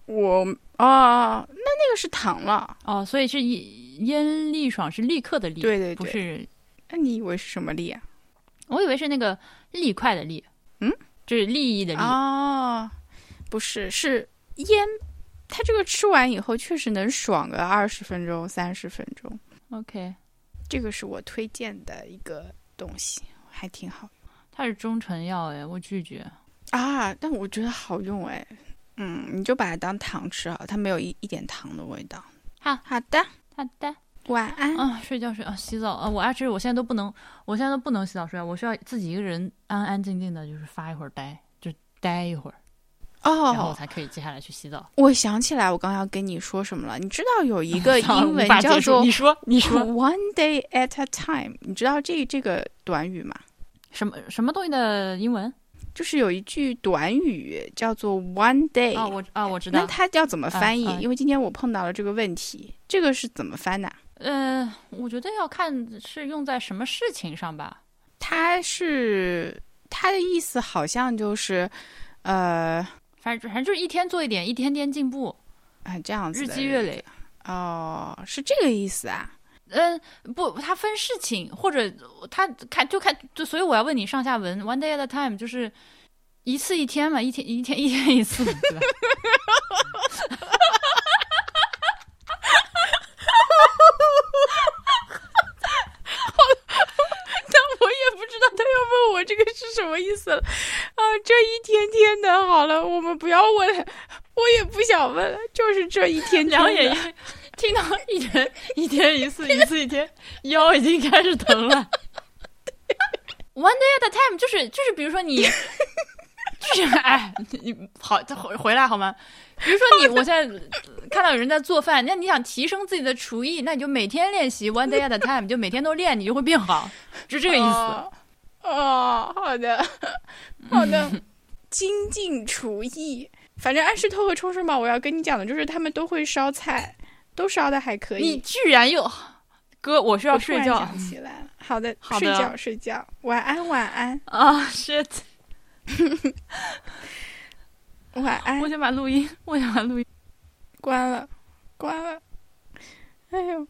我啊，那那个是糖了哦，所以是咽咽利爽是立刻的立，对对对，不是。那你以为是什么利啊？我以为是那个利快的利，嗯，就是利益的利哦。不是，是烟，它这个吃完以后确实能爽个二十分钟、三十分钟。OK，这个是我推荐的一个东西，还挺好用。它是中成药哎，我拒绝啊！但我觉得好用哎，嗯，你就把它当糖吃好，它没有一一点糖的味道。好好的，好的，晚安啊！睡觉睡啊，洗澡啊！我啊，其实我现在都不能，我现在都不能洗澡睡觉，我需要自己一个人安安静静的，就是发一会儿呆，就呆一会儿。哦，然后我才可以接下来去洗澡。我想起来，我刚要跟你说什么了？你知道有一个 英文叫做“你说你说 ”，one day at a time。你知道这这个短语吗？什么什么东西的英文？就是有一句短语叫做 “one day”。啊，我啊，我知道。那它要怎么翻译？因为今天我碰到了这个问题，这个是怎么翻的？呃，我觉得要看是用在什么事情上吧。它是它的意思好像就是呃。反正反正就是一天做一点，一天天进步，啊，这样子，日积月累，哦，是这个意思啊？嗯，不，它分事情，或者他看就看，就所以我要问你上下文，one day at a time，就是一次一天嘛，一天一天一天一次，对吧？我这个是什么意思了？啊，这一天天的，好了，我们不要问了，我也不想问了，就是这一天天的。听到一天一天一次，一次一天，腰已经开始疼了。One day at a time，就是就是，比如说你，就是哎，你好，回回来好吗？比如说你，我现在看到有人在做饭，那你想提升自己的厨艺，那你就每天练习 One day at a time，就每天都练，你就会变好，就这个意思。哦，好的，好的，精进厨艺。反正安石头和冲绳堡，我要跟你讲的就是，他们都会烧菜，都烧的还可以。你居然又哥，我是要睡觉。起来了，好的，睡觉睡觉，晚安晚安啊，shit，晚安。我想把录音，我想把录音关了，关了。哎呦。